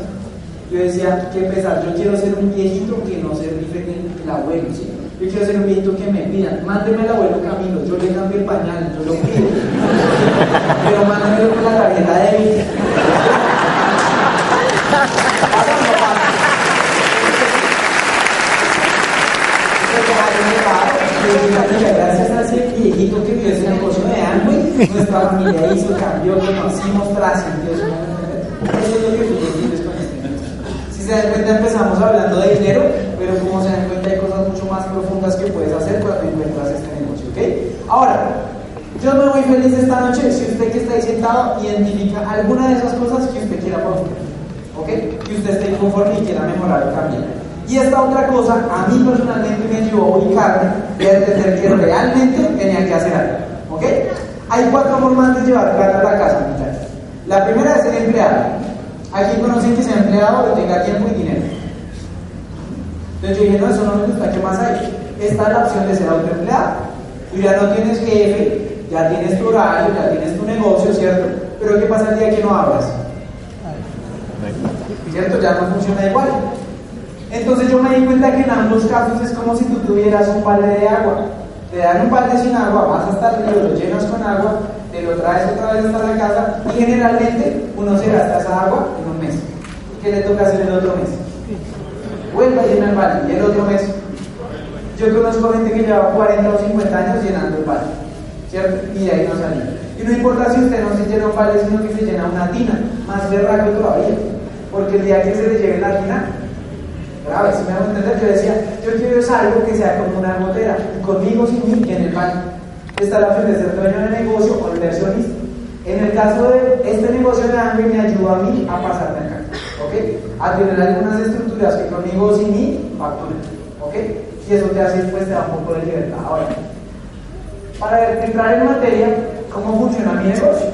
Yo decía, qué pesar, yo quiero ser un viejito que no se rife el abuelo, ¿sí? Yo quiero ser un viejito que me pidan, mándeme al abuelo Camilo, yo le cambio el pañal, yo lo pido. Pero mándemelo con la tarjeta de vida ese viejito que vio ese negocio de Amway, nuestra familia hizo, cambió, conocimos, trascendió. Eso es lo que con este Si se dan cuenta, empezamos hablando de dinero, pero como se dan cuenta, hay cosas mucho más profundas que puedes hacer cuando encuentras este negocio. ¿ok? Ahora, yo me voy feliz esta noche si usted que está ahí sentado identifica alguna de esas cosas que usted quiera por ¿ok? Que usted esté inconforme y quiera mejorar o cambiar. Y esta otra cosa a mí personalmente me ayudó a ubicarme y a entender que realmente tenía que hacer algo. ¿Ok? Hay cuatro formas de llevar plata a la casa, muchachos. La primera es ser empleado. Aquí conocen que sea empleado que tenga tiempo y dinero. Entonces yo dije, no, eso no me gusta, ¿qué más hay? Esta es la opción de ser autoempleado. Tú ya no tienes jefe, ya tienes tu horario, ya tienes tu negocio, ¿cierto? Pero ¿qué pasa el día que no abras? ¿Cierto? Ya no funciona igual. Entonces yo me di cuenta que en ambos casos es como si tú tuvieras un balde de agua. Te dan un balde sin agua, vas hasta río, lo llenas con agua, te lo traes otra vez hasta la casa y generalmente uno se gasta esa agua en un mes. ¿Qué le toca hacer el otro mes? Vuelve a llenar el balde y el otro mes. Yo conozco gente que lleva 40 o 50 años llenando el balde, ¿cierto? Y de ahí no salía. Y no importa si usted no se llena un balde, sino que se llena una tina, más berraco todavía. Porque el día que se le lleve la tina, si me hago entender, yo decía, yo quiero es algo que sea como una gotera, conmigo, sin mí, en el banco. Esta es la opción de ser dueño de negocio o inversionista. En el caso de este negocio de hambre me ayuda a mí a pasarme acá, ¿ok? A tener algunas estructuras que conmigo sin mí facturan, ¿ok? Y eso te hace, pues, te da un poco de libertad. Ahora, para entrar en materia, ¿cómo funciona mi negocio?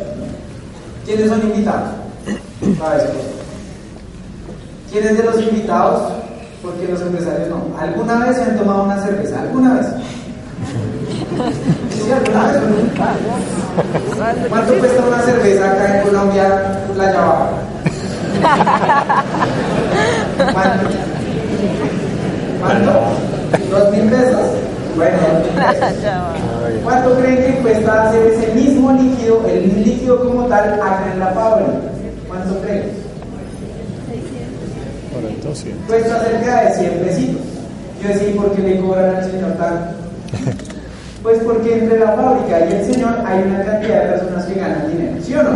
¿Quiénes son invitados? A ¿Quiénes de los invitados porque los empresarios no. ¿Alguna vez se han tomado una cerveza? ¿Alguna vez? Alguna vez. ¿Cuánto cuesta una cerveza acá en Colombia, la llave? ¿Cuánto? ¿Cuánto? ¿Dos mil pesos? Bueno, ¿cuánto creen que cuesta hacer ese mismo líquido, el líquido como tal, acá en la fábrica? ¿Cuánto creen? Cuesta cerca de 100 pesitos. Yo decía, ¿por qué le cobran al señor tanto? Pues porque entre la fábrica y el señor hay una cantidad de personas que ganan dinero, ¿sí o no?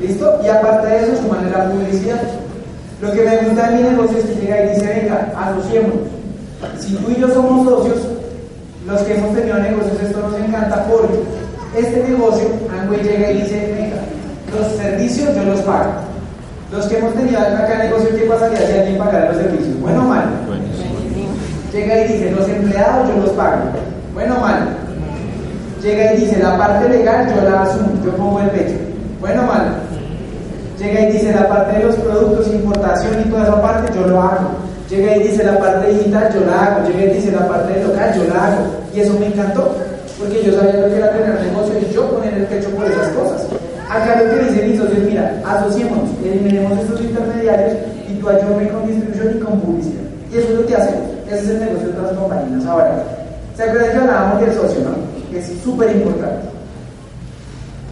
¿Listo? Y aparte de eso, suman la publicidad. Lo que me gusta de mi negocio es que llega y dice, venga, asociémonos. Si tú y yo somos socios, los que hemos tenido negocios, esto nos encanta porque este negocio, Angway llega y dice, venga, los servicios yo los pago. Los que hemos tenido acá negocio, ¿qué pasaría si alguien pagara los servicios? ¿Bueno o malo? Llega y dice, los empleados yo los pago. ¿Bueno o malo? Llega y dice, la parte legal yo la asumo, yo pongo el pecho. ¿Bueno o malo? Llega y dice, la parte de los productos, importación y toda esa parte yo lo hago. Llega y dice, la parte digital yo la hago. Llega y dice, la parte local yo la hago. Y eso me encantó, porque yo sabía lo que era tener negocio y yo poner el pecho por esas cosas. Acá lo que dice mi socio es, mira, asociémonos, eliminemos estos intermediarios y tú ayúdame con distribución y con publicidad. Y eso es lo que hacemos. Ese es el negocio de las compañías. Ahora, ¿se acuerdan que hablábamos del socio, no? Es súper importante.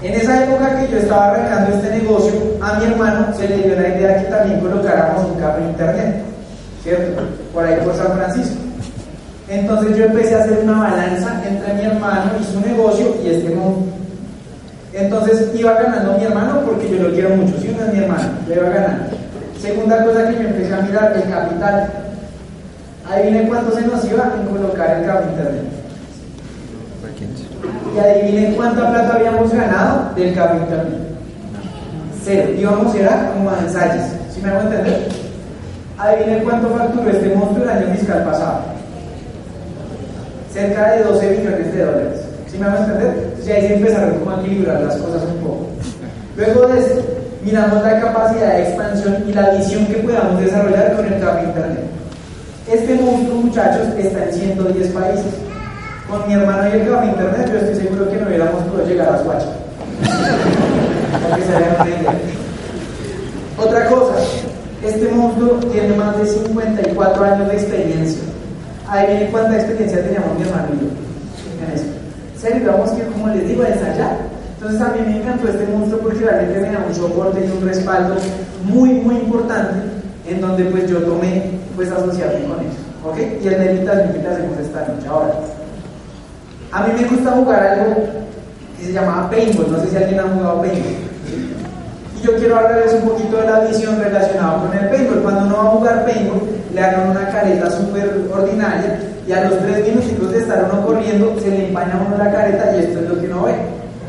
En esa época que yo estaba arrancando este negocio, a mi hermano se le dio la idea que también colocáramos un en internet, ¿cierto? Por ahí por San Francisco. Entonces yo empecé a hacer una balanza entre mi hermano y su negocio y este mundo. Entonces iba ganando mi hermano porque yo lo quiero mucho, si uno es mi hermano, le iba ganando. Segunda cosa que me empecé a mirar, el capital. Adivinen cuánto se nos iba en colocar el internet. Y adivinen cuánta plata habíamos ganado del internet. Cero. Íbamos era como a ensayos. ¿Sí me hago entender? Adivinen cuánto facturó este monstruo el año fiscal pasado. Cerca de 12 millones de dólares. ¿Sí me hago entender? Entonces ahí se empezaron como a equilibrar las cosas un poco. Luego de esto, miramos la capacidad de expansión y la visión que podamos desarrollar con el cable internet. Este monstruo, muchachos, está en 110 países. Con mi hermano y el cable internet, yo estoy seguro que no hubiéramos podido llegar a Suacha. Otra cosa, este monstruo tiene más de 54 años de experiencia. Ahí viene cuánta experiencia teníamos mi hermano y yo en eso. Serio, vamos que, como les digo, a ensayar. Entonces a mí me encantó este monstruo porque realmente me da un soporte y un respaldo muy, muy importante en donde pues yo tomé pues asociarme con ellos. ¿Ok? Y el mitad que hacemos esta noche. Ahora, a mí me gusta jugar algo que se llamaba paintball. No sé si alguien ha jugado paintball. Y yo quiero hablarles un poquito de la visión relacionada con el paintball. Cuando uno va a jugar paintball, le hagan una careta súper ordinaria y a los tres minutos de estar uno corriendo, se le empaña uno la careta y esto es lo que uno ve.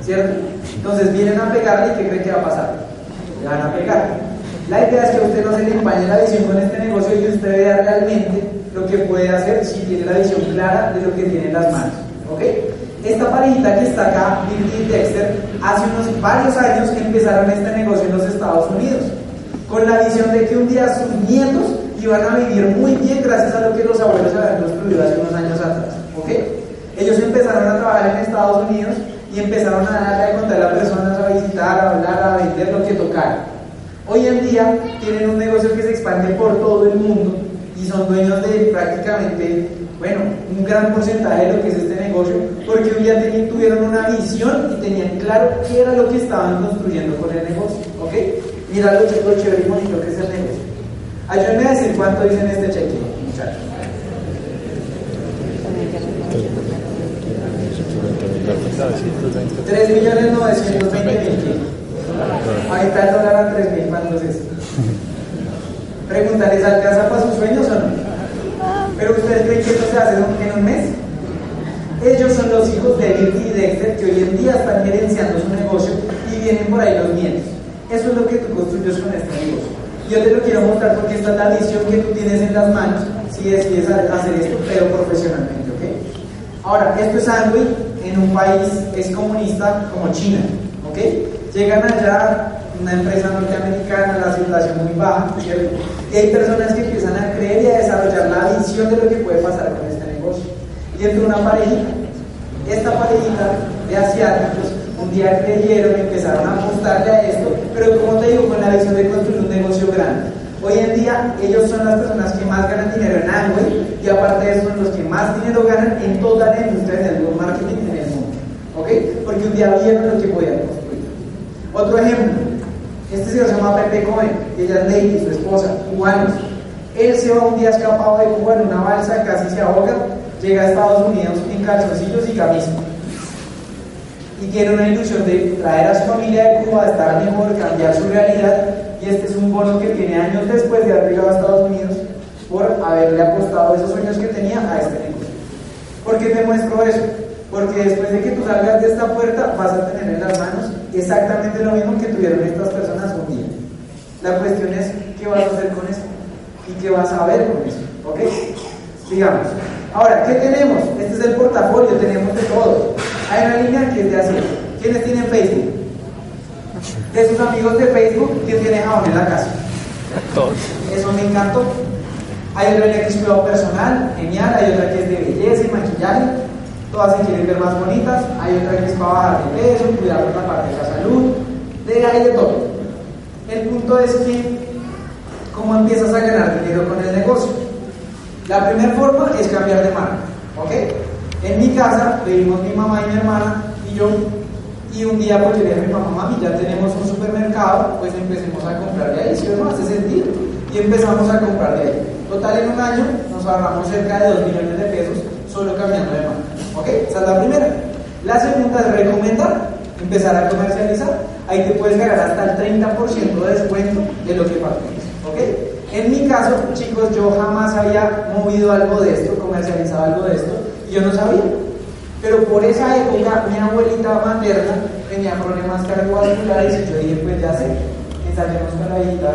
¿Cierto? Entonces vienen a pegarle y ¿qué creen que va a pasar? Le van a pegar. La idea es que a usted no se le empañe la visión con este negocio y usted vea realmente lo que puede hacer si tiene la visión clara de lo que tiene en las manos. ¿Ok? Esta parejita que está acá, Bill y Dexter, hace unos varios años que empezaron este negocio en los Estados Unidos, con la visión de que un día sus nietos iban a vivir muy bien gracias a lo que los abuelos habían construido hace unos años atrás. ¿Ok? Ellos empezaron a trabajar en Estados Unidos y empezaron a a contar a las personas a visitar, a hablar, a vender lo que tocaran. Hoy en día tienen un negocio que se expande por todo el mundo y son dueños de prácticamente, bueno, un gran porcentaje de lo que es este negocio, porque hoy día tuvieron una visión y tenían claro qué era lo que estaban construyendo con el negocio. ¿Ok? Mira lo, lo chévere y bonito que es el negocio. Ayúdenme a decir cuánto dicen este cheque, muchachos. 3 millones 920 mil Ahorita el dólar a 3 mil, ¿cuánto es eso? Pregúntales, ¿alcanza para sus sueños o no? ¿Pero ustedes creen que esto se hace en un mes? Ellos son los hijos de Bill y Dexter que hoy en día están gerenciando su negocio y vienen por ahí los nietos. Eso es lo que tú construyes con este negocio. Yo te lo quiero mostrar porque esta es la visión que tú tienes en las manos si decides hacer esto, pero profesionalmente, ¿ok? Ahora, esto es Amway en un país es comunista como China, ¿ok? Llegan allá una empresa norteamericana, la situación muy baja, ¿cierto? Y hay personas que empiezan a creer y a desarrollar la visión de lo que puede pasar con este negocio. Y entra una parejita. Esta parejita de asiáticos un día creyeron, empezaron a apostarle a esto, pero como te digo, con la visión de construir un grande. Hoy en día ellos son las personas que más ganan dinero en Amway y aparte de eso son los que más dinero ganan en toda la industria del marketing en el mundo. ¿Ok? Porque un día vieron lo que podían construir. Otro ejemplo, este señor se llama Pepe Cohen, ella es Lady, su esposa, cubanos. Él se va un día escapado de Cuba en una balsa, casi se ahoga, llega a Estados Unidos en calzoncillos y camisa. Y tiene una ilusión de traer a su familia de Cuba, estar mejor, cambiar su realidad y este es un bono que tiene años después de haber llegado a Estados Unidos por haberle apostado esos sueños que tenía a este negocio. ¿Por qué te muestro eso? Porque después de que tú salgas de esta puerta vas a tener en las manos exactamente lo mismo que tuvieron estas personas un día. La cuestión es qué vas a hacer con eso y qué vas a ver con eso. ¿Ok? Sigamos. Ahora, ¿qué tenemos? Este es el portafolio, tenemos de todo. Hay una línea que es de así. ¿Quiénes tienen Facebook? De sus amigos de Facebook que tiene jabón en la casa. Todos. Eso me encantó. Hay otra que es cuidado personal, genial. Hay otra que es de belleza y maquillaje. Todas se quieren ver más bonitas. Hay otra que es para bajar de peso, cuidar la parte de la salud. De ahí de todo. El punto es que, ¿cómo empiezas a ganar dinero con el negocio? La primera forma es cambiar de marca. ¿Ok? En mi casa vivimos mi mamá y mi hermana y yo y un día pues yo le dije a mi mamá, mami, ya tenemos un supermercado, pues empecemos a comprar de ahí, si no hace sentido. Y empezamos a comprar de ahí. Total, en un año nos ahorramos cerca de 2 millones de pesos solo cambiando de marca. ¿Ok? Esa es la primera. La segunda es recomendar, empezar a comercializar. Ahí te puedes ganar hasta el 30% de descuento de lo que facturas. ¿Ok? En mi caso, chicos, yo jamás había movido algo de esto, comercializado algo de esto, y yo no sabía. Pero por esa época mi abuelita materna tenía problemas cardiovasculares y yo dije, pues ya sé, ensayemos con la viejita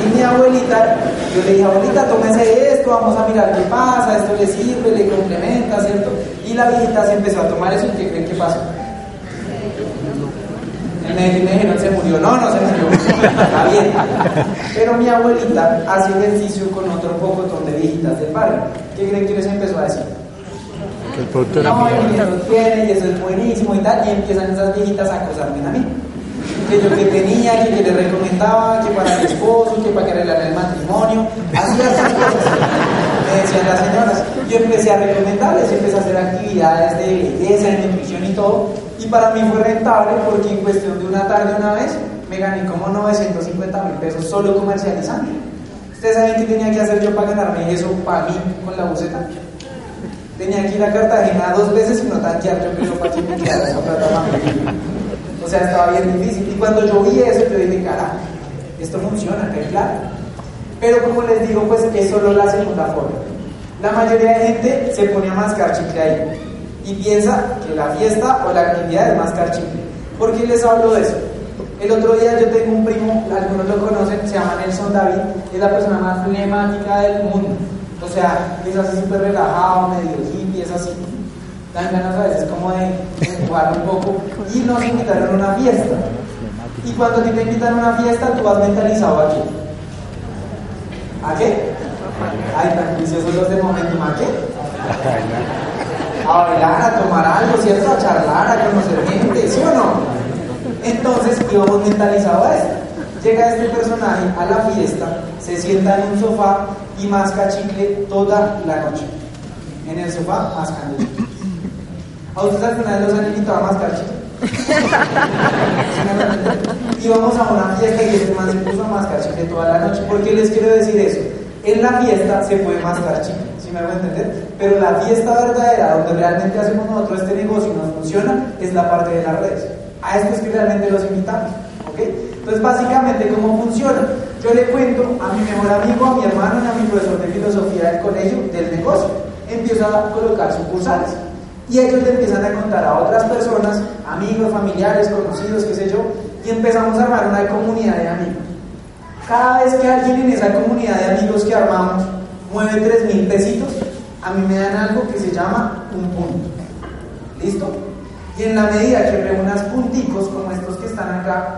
Y mi abuelita, yo le dije, abuelita, tómese esto, vamos a mirar qué pasa, esto le sirve, le complementa, ¿cierto? Y la viejita se empezó a tomar eso y ¿qué creen que pasó? me no se murió, no, no se murió, está bien. Pero mi abuelita hace ejercicio con otro poco de viejitas del barrio. ¿Qué creen que les empezó a decir? Que el producto era no, y eso tiene, y eso es buenísimo y tal, y empiezan esas viejitas a acosarme a mí. Que yo que tenía, que, le recomendaba, que para mi esposo, que para que arreglara el matrimonio, así esas cosas. Me decían las señoras. Yo empecé a recomendarles, empecé a hacer actividades de belleza, de nutrición y todo, y para mí fue rentable porque en cuestión de una tarde, una vez, me gané como 950 mil pesos solo comercializando. ¿Ustedes saben qué tenía que hacer yo para ganarme eso para mí con la buceta? Tenía que ir a Cartagena dos veces y no tanquear, yo creo, para que me quedara esa plata O sea, estaba bien difícil. Y cuando yo vi eso, yo dije, carajo, esto funciona, que claro. Pero como les digo, pues es solo la segunda forma. La mayoría de gente se pone a mascar chicle ahí y piensa que la fiesta o la actividad es mascar chicle. ¿Por qué les hablo de eso? El otro día yo tengo un primo, algunos lo conocen, se llama Nelson David, es la persona más flemática del mundo. O sea, es así súper relajado, medio hippie, es así. Dan ganas a veces como de, jugar un poco. Y nos invitaron a una fiesta. Y cuando te invitan a una fiesta, tú vas mentalizado aquí. ¿A qué? Ay, tan juiciosos los de momento, ¿a qué? A bailar, a tomar algo, ¿cierto? A charlar, a conocer gente, ¿sí o no? Entonces íbamos mentalizados a esto. Llega este personaje a la fiesta, se sienta en un sofá y masca chicle toda la noche. En el sofá, mascando chicle. ¿A ustedes al final los han invitado a mascar chicle? Íbamos a una fiesta y este man se puso a mascar chicle toda la noche. ¿Por qué les quiero decir eso? En la fiesta se puede mascar chicle, si me hago entender? Pero la fiesta verdadera, donde realmente hacemos nosotros este negocio y nos funciona, es la parte de las redes. A esto es que realmente los invitamos. ¿ok? Entonces, básicamente, ¿cómo funciona? Yo le cuento a mi mejor amigo, a mi hermano y a mi profesor de filosofía del colegio, del negocio. Empiezo a colocar sucursales. Y ellos le empiezan a contar a otras personas, amigos, familiares, conocidos, qué sé yo, y empezamos a armar una comunidad de amigos. Cada vez que alguien en esa comunidad de amigos que armamos mueve 3 mil pesitos, a mí me dan algo que se llama un punto. ¿Listo? Y en la medida que reúnas punticos como estos que están acá,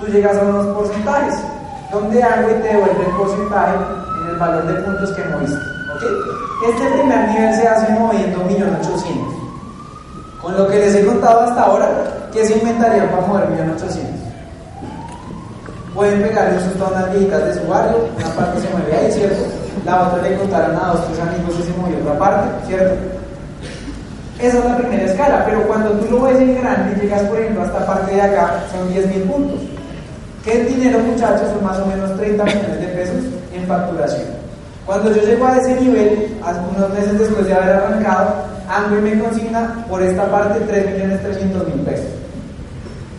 tú llegas a unos porcentajes, donde algo te devuelve el porcentaje en el valor de puntos que moviste. Este primer nivel se hace moviendo 1.800.000. Con lo que les he contado hasta ahora, ¿qué se inventaría para mover 1.800.000? Pueden pegarle un susto a viejitas de su barrio, una parte se mueve ahí, ¿cierto? La otra le contaron a dos, tres amigos y se movió otra parte, ¿cierto? Esa es la primera escala, pero cuando tú lo ves en grande y llegas, por ejemplo, a esta parte de acá, son 10.000 puntos. ¿Qué dinero, muchachos? Son más o menos 30 millones de pesos en facturación. Cuando yo llego a ese nivel, unos meses después de haber arrancado, Amway me consigna por esta parte 3.300.000 pesos.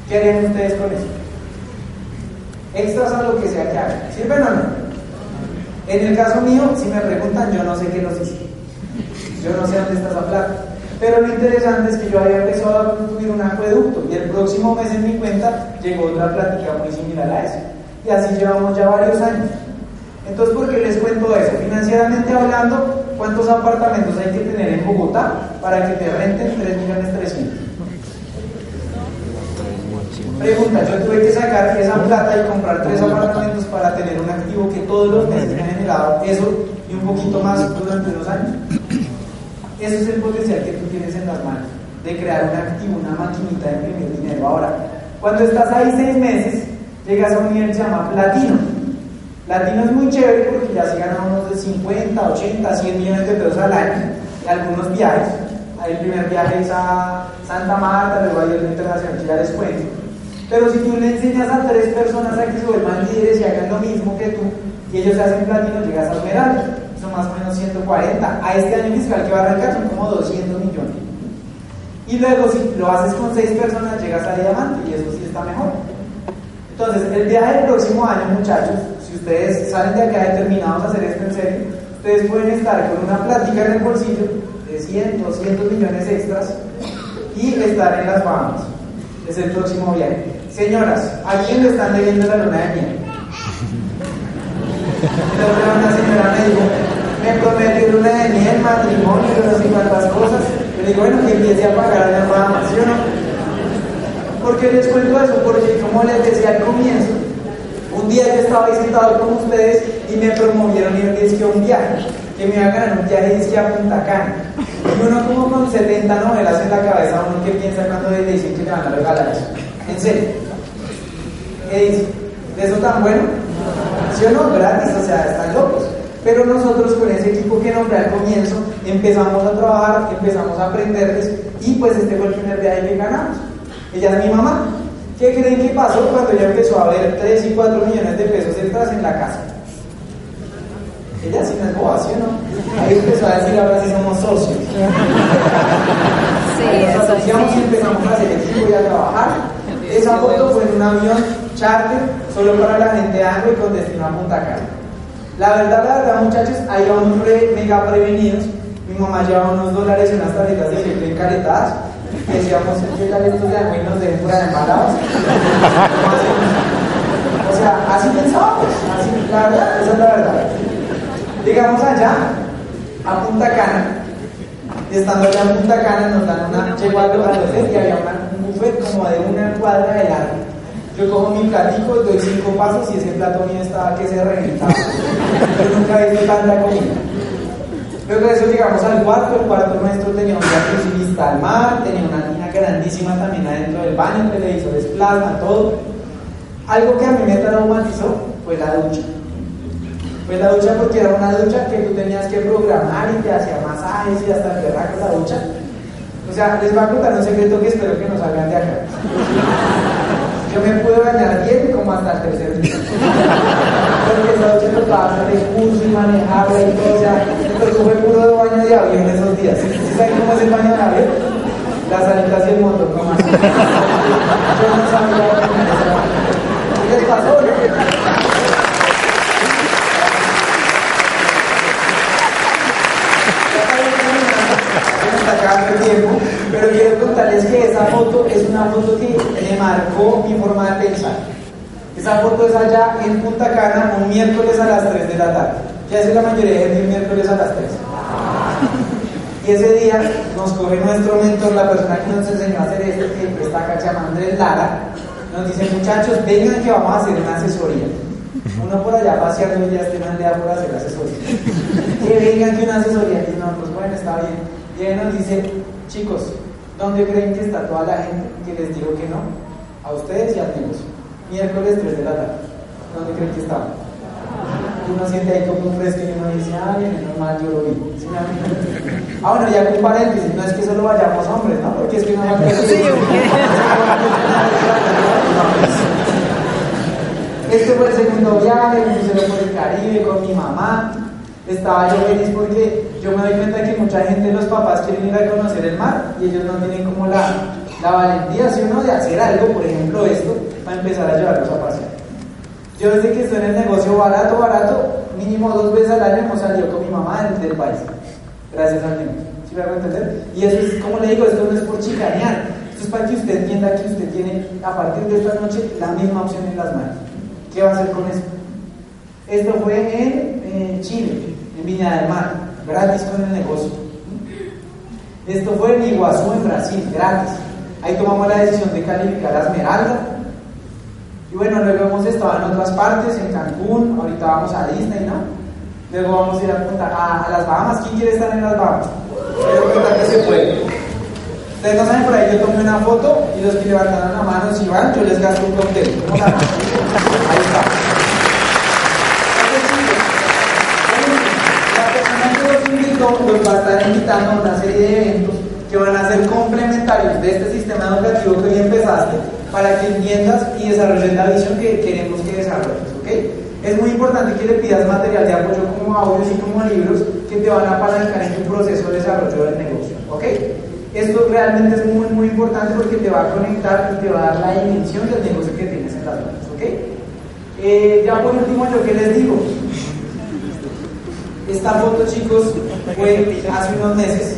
¿Qué harían ustedes con eso? Extras a lo que sea que hagan. ¿Sirven o no? En el caso mío, si me preguntan, yo no sé qué los hice. Yo no sé dónde está esa plata. Pero lo interesante es que yo había empezado a construir un acueducto y el próximo mes en mi cuenta llegó otra plática muy similar a esa. Y así llevamos ya varios años. Entonces, ¿por qué les cuento eso? Financieramente hablando, ¿cuántos apartamentos hay que tener en Bogotá para que te renten 3 millones 300? Pregunta, yo tuve que sacar esa plata y comprar tres apartamentos para tener un activo que todos los meses me ha generado eso y un poquito más durante unos años. Ese es el potencial que tú tienes en las manos, de crear un activo, una maquinita de imprimir dinero. Ahora, cuando estás ahí seis meses, llegas a un nivel que se llama platino Latino es muy chévere porque ya se ganan unos de 50, 80, 100 millones de pesos al año y algunos viajes. El primer viaje es a Santa Marta, luego hay el internacional ya les cuento. Pero si tú le enseñas a tres personas a que se vuelvan líderes y hagan lo mismo que tú, y ellos se hacen platino, llegas a esmeralda. Son más o menos 140. A este año fiscal que va a arrancar son como 200 millones. Y luego si lo haces con seis personas, llegas a diamante y eso sí está mejor. Entonces, el viaje del próximo año, muchachos, ustedes salen de acá determinados a hacer esto en serio, ustedes pueden estar con una plática en el bolsillo de 100, 200 millones extras y estar en las Bahamas. Es el próximo viaje. Señoras, ¿a quién le están debiendo la luna de miel? Entonces una señora me dijo, me prometió luna de miel, matrimonio, no sé cuántas cosas. Le digo, bueno, que empiece a pagar a las Bahamas, ¿sí no? ¿Por qué les cuento eso? Porque como les decía al comienzo, un día yo estaba visitado con ustedes y me promovieron y me que un viaje, que me iba a ganar un viaje y a Punta Cana. Y uno como con 70 novelas en la cabeza, uno que piensa cuando le dicen que le van a regalar eso. En serio. ¿Qué dice? ¿De eso tan bueno? ¿Sí o no? Gratis, o sea, están locos. Pero nosotros con ese equipo que nombré al comienzo empezamos a trabajar, empezamos a aprenderles y pues este fue el primer viaje que ganamos. Ella es mi mamá, ¿Qué creen que pasó cuando ella empezó a ver 3 y 4 millones de pesos extras en la casa? Ella sí no es boba, ¿sí o no? Ahí empezó a decir, ahora sí somos socios. Sí, nos asociamos y empezamos a hacer equipo y a trabajar. Esa foto fue en un avión charter solo para la gente de con destino a Punta Cana. La verdad, la verdad, muchachos, ahí vamos re, mega prevenidos. Mi mamá lleva unos dólares y unas tarjetas de cheque encaretadas decíamos, ¿qué talentos de y nos den pura embarados? o sea, así pensábamos, así, la verdad, esa es la verdad. Llegamos allá, a Punta Cana, y estando allá en Punta Cana nos dan una, llegó al hotel y había un buffet como de una cuadra de largo. Yo cojo mi platico, doy cinco pasos y ese plato mío estaba que se reventaba. Yo nunca he visto tanta comida. Luego de eso llegamos al cuarto, el cuarto nuestro tenía un jacuzzi vista al mar, tenía una tina grandísima también adentro del baño, televisores plasma, todo. Algo que a mí me traumatizó fue la ducha. Fue la ducha porque era una ducha que tú tenías que programar y te hacía masajes y hasta el con la ducha. O sea, les voy a contar un secreto que espero que no salgan de acá. Yo me pude bañar bien como hasta el tercer día. Porque esa noche tocaba hacer el curso y manejarla y todo. O sea, esto fue puro baño de avión esos días. ¿Saben cómo es el baño de avión? Las alitas y el motor, ¿cómo así? Yo no sabía ¿Qué les pasó? Acabando el tiempo, pero quiero contarles que esa foto es una foto que me marcó mi forma de pensar. Esa foto es allá en Punta Cana un miércoles a las 3 de la tarde. ¿Qué hace la mayoría de gente miércoles a las 3? Y ese día nos coge nuestro mentor, la persona que nos enseñó a hacer esto, que está acá, se llama Andrés Lara, nos dice, muchachos, vengan que vamos a hacer una asesoría. Uno por allá paseando y ya este man le da por hacer asesoría. Que vengan que una asesoría. Y nosotros, bueno, está bien. Y él nos dice, chicos, ¿dónde creen que está toda la gente que les digo que no? A ustedes y al negocio. Miércoles 3 de la tarde. ¿Dónde creen que estaba? uno siente ahí como un fresco y uno dice, ay, menos mal, yo lo vi. Ah, bueno, ya con paréntesis, no es que solo vayamos hombres, ¿no? Porque es que no va a Este fue el segundo viaje, me pusieron por el Caribe con mi mamá. Estaba yo feliz porque yo me doy cuenta que mucha gente, los papás quieren ir a conocer el mar y ellos no tienen como la, la valentía, si uno, de hacer algo, por ejemplo esto, para empezar a llevarlos a pasear. Yo desde que estoy en el negocio barato, barato, mínimo dos veces al año hemos salido con mi mamá del, país. Gracias al negocio. ¿Sí me a entender? Y eso es, como le digo, esto no es por chicanear. Esto es para que usted entienda que usted tiene, a partir de esta noche, la misma opción en las manos. ¿Qué va a hacer con eso? Esto fue en, Chile, en Viña del Mar, gratis con el negocio. Esto fue en Iguazú, en Brasil, gratis. Ahí tomamos la decisión de calificar a Esmeralda y bueno, luego hemos estado en otras partes, en Cancún, ahorita vamos a Disney, ¿no? Luego vamos a ir a, las Bahamas. ¿Quién quiere estar en las Bahamas? que se puede. Ustedes no saben, por ahí yo tomé una foto y los que levantaron la mano, si van, yo les gasto un cóctel. ¿Cómo Ahí está. La persona que los invitó los va a estar invitando a una serie de eventos que van a ser complementarios de este sistema educativo que hoy empezaste para que entiendas y desarrolles la visión que queremos que desarrolles, ¿ok? Es muy importante que le pidas material de apoyo como audios y como libros que te van a apalancar en tu proceso de desarrollo del negocio, ¿ok? Esto realmente es muy, muy importante porque te va a conectar y te va a dar la dimensión del negocio que tienes en las manos, ¿ok? Eh, ya por último, yo qué les digo. Esta foto, chicos, fue hace unos meses,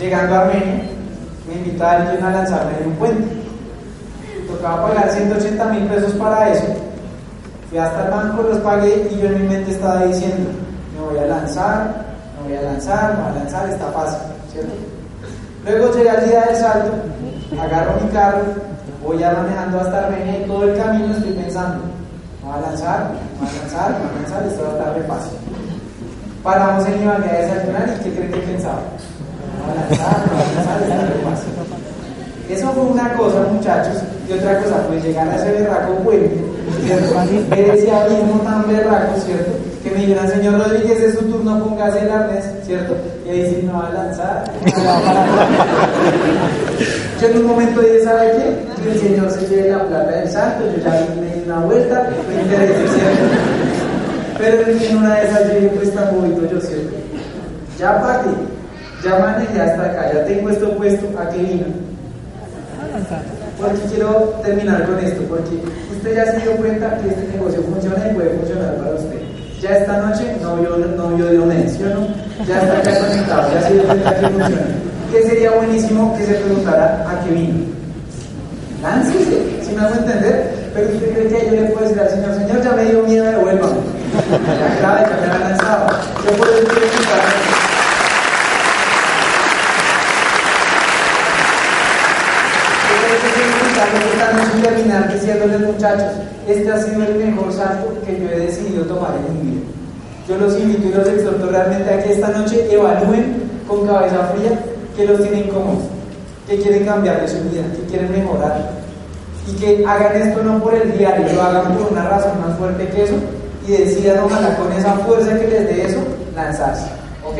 llegando a Armenia, me invitó a alguien a lanzarme en un puente. Tocaba pagar 180 mil pesos para eso. Fui hasta el banco, los pagué y yo en mi mente estaba diciendo, me voy a lanzar, me voy a lanzar, me voy a lanzar, está fácil, ¿cierto? Luego llegué al día del salto, agarro mi carro, voy ya manejando hasta Armenia y todo el camino estoy pensando, voy a lanzar, voy a lanzar, voy a lanzar, esto va a estar de fácil. Paramos en Ibagué a desayunar y ¿qué creen que pensaba? Eso fue una cosa, muchachos, y otra cosa, pues llegar a ese berraco puente, ver ese abismo tan berraco, ¿cierto? Que me dijeran, señor Rodríguez, es su turno, póngase el arnés, ¿cierto? Y ahí sí no va a lanzar, Yo en un momento dije, ¿sabe qué? Que señor se lleve la plata del santo, yo ya me di una vuelta, me interesa, ¿cierto? Pero en una de esas yo dije, pues tan bonito yo, ¿cierto? Ya partí ya manejé hasta acá, ya tengo esto puesto, ¿a qué vino? Porque quiero terminar con esto, porque usted ya se dio cuenta que este negocio funciona y puede funcionar para usted. Ya esta noche no vio, no vio de menciono, ya está acá conectado, ya se dio cuenta que funciona. ¿Qué sería buenísimo que se preguntara a qué vino? Láncese, si me hago entender, pero usted cree que yo le puedo decir al Señor, Señor, ya me dio miedo, devuélvame. Ya clave, ya me ha lanzado. Yo puedo decir noche terminar diciéndoles muchachos, este ha sido el mejor salto que yo he decidido tomar en mi vida. Yo los invito y los exhorto realmente a que esta noche evalúen con cabeza fría que los tienen incómodos, que quieren cambiar de su vida, que quieren mejorar. Y que hagan esto no por el diario, lo hagan por una razón más fuerte que eso y decidan ojalá con esa fuerza que les dé eso, lanzarse. ¿Ok?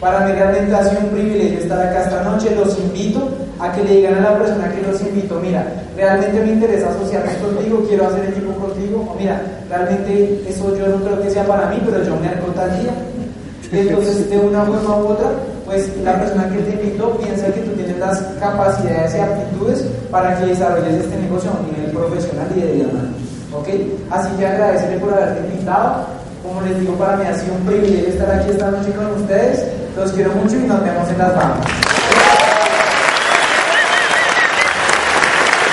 Para mí realmente ha sido un privilegio estar acá esta noche. Los invito a que le digan a la persona que los invito, mira, realmente me interesa asociarme contigo, quiero hacer equipo contigo, o mira, realmente eso yo no creo que sea para mí, pero yo me hago tal día. entonces, de una forma u otra, pues la persona que te invitó piensa que tú tienes las capacidades y aptitudes para que desarrolles este negocio a nivel profesional y de vida ¿Ok? Así que agradecerle por haberte invitado. Como les digo, para mí ha sido un privilegio estar aquí esta noche con ustedes. Los quiero mucho y nos vemos en las bandas.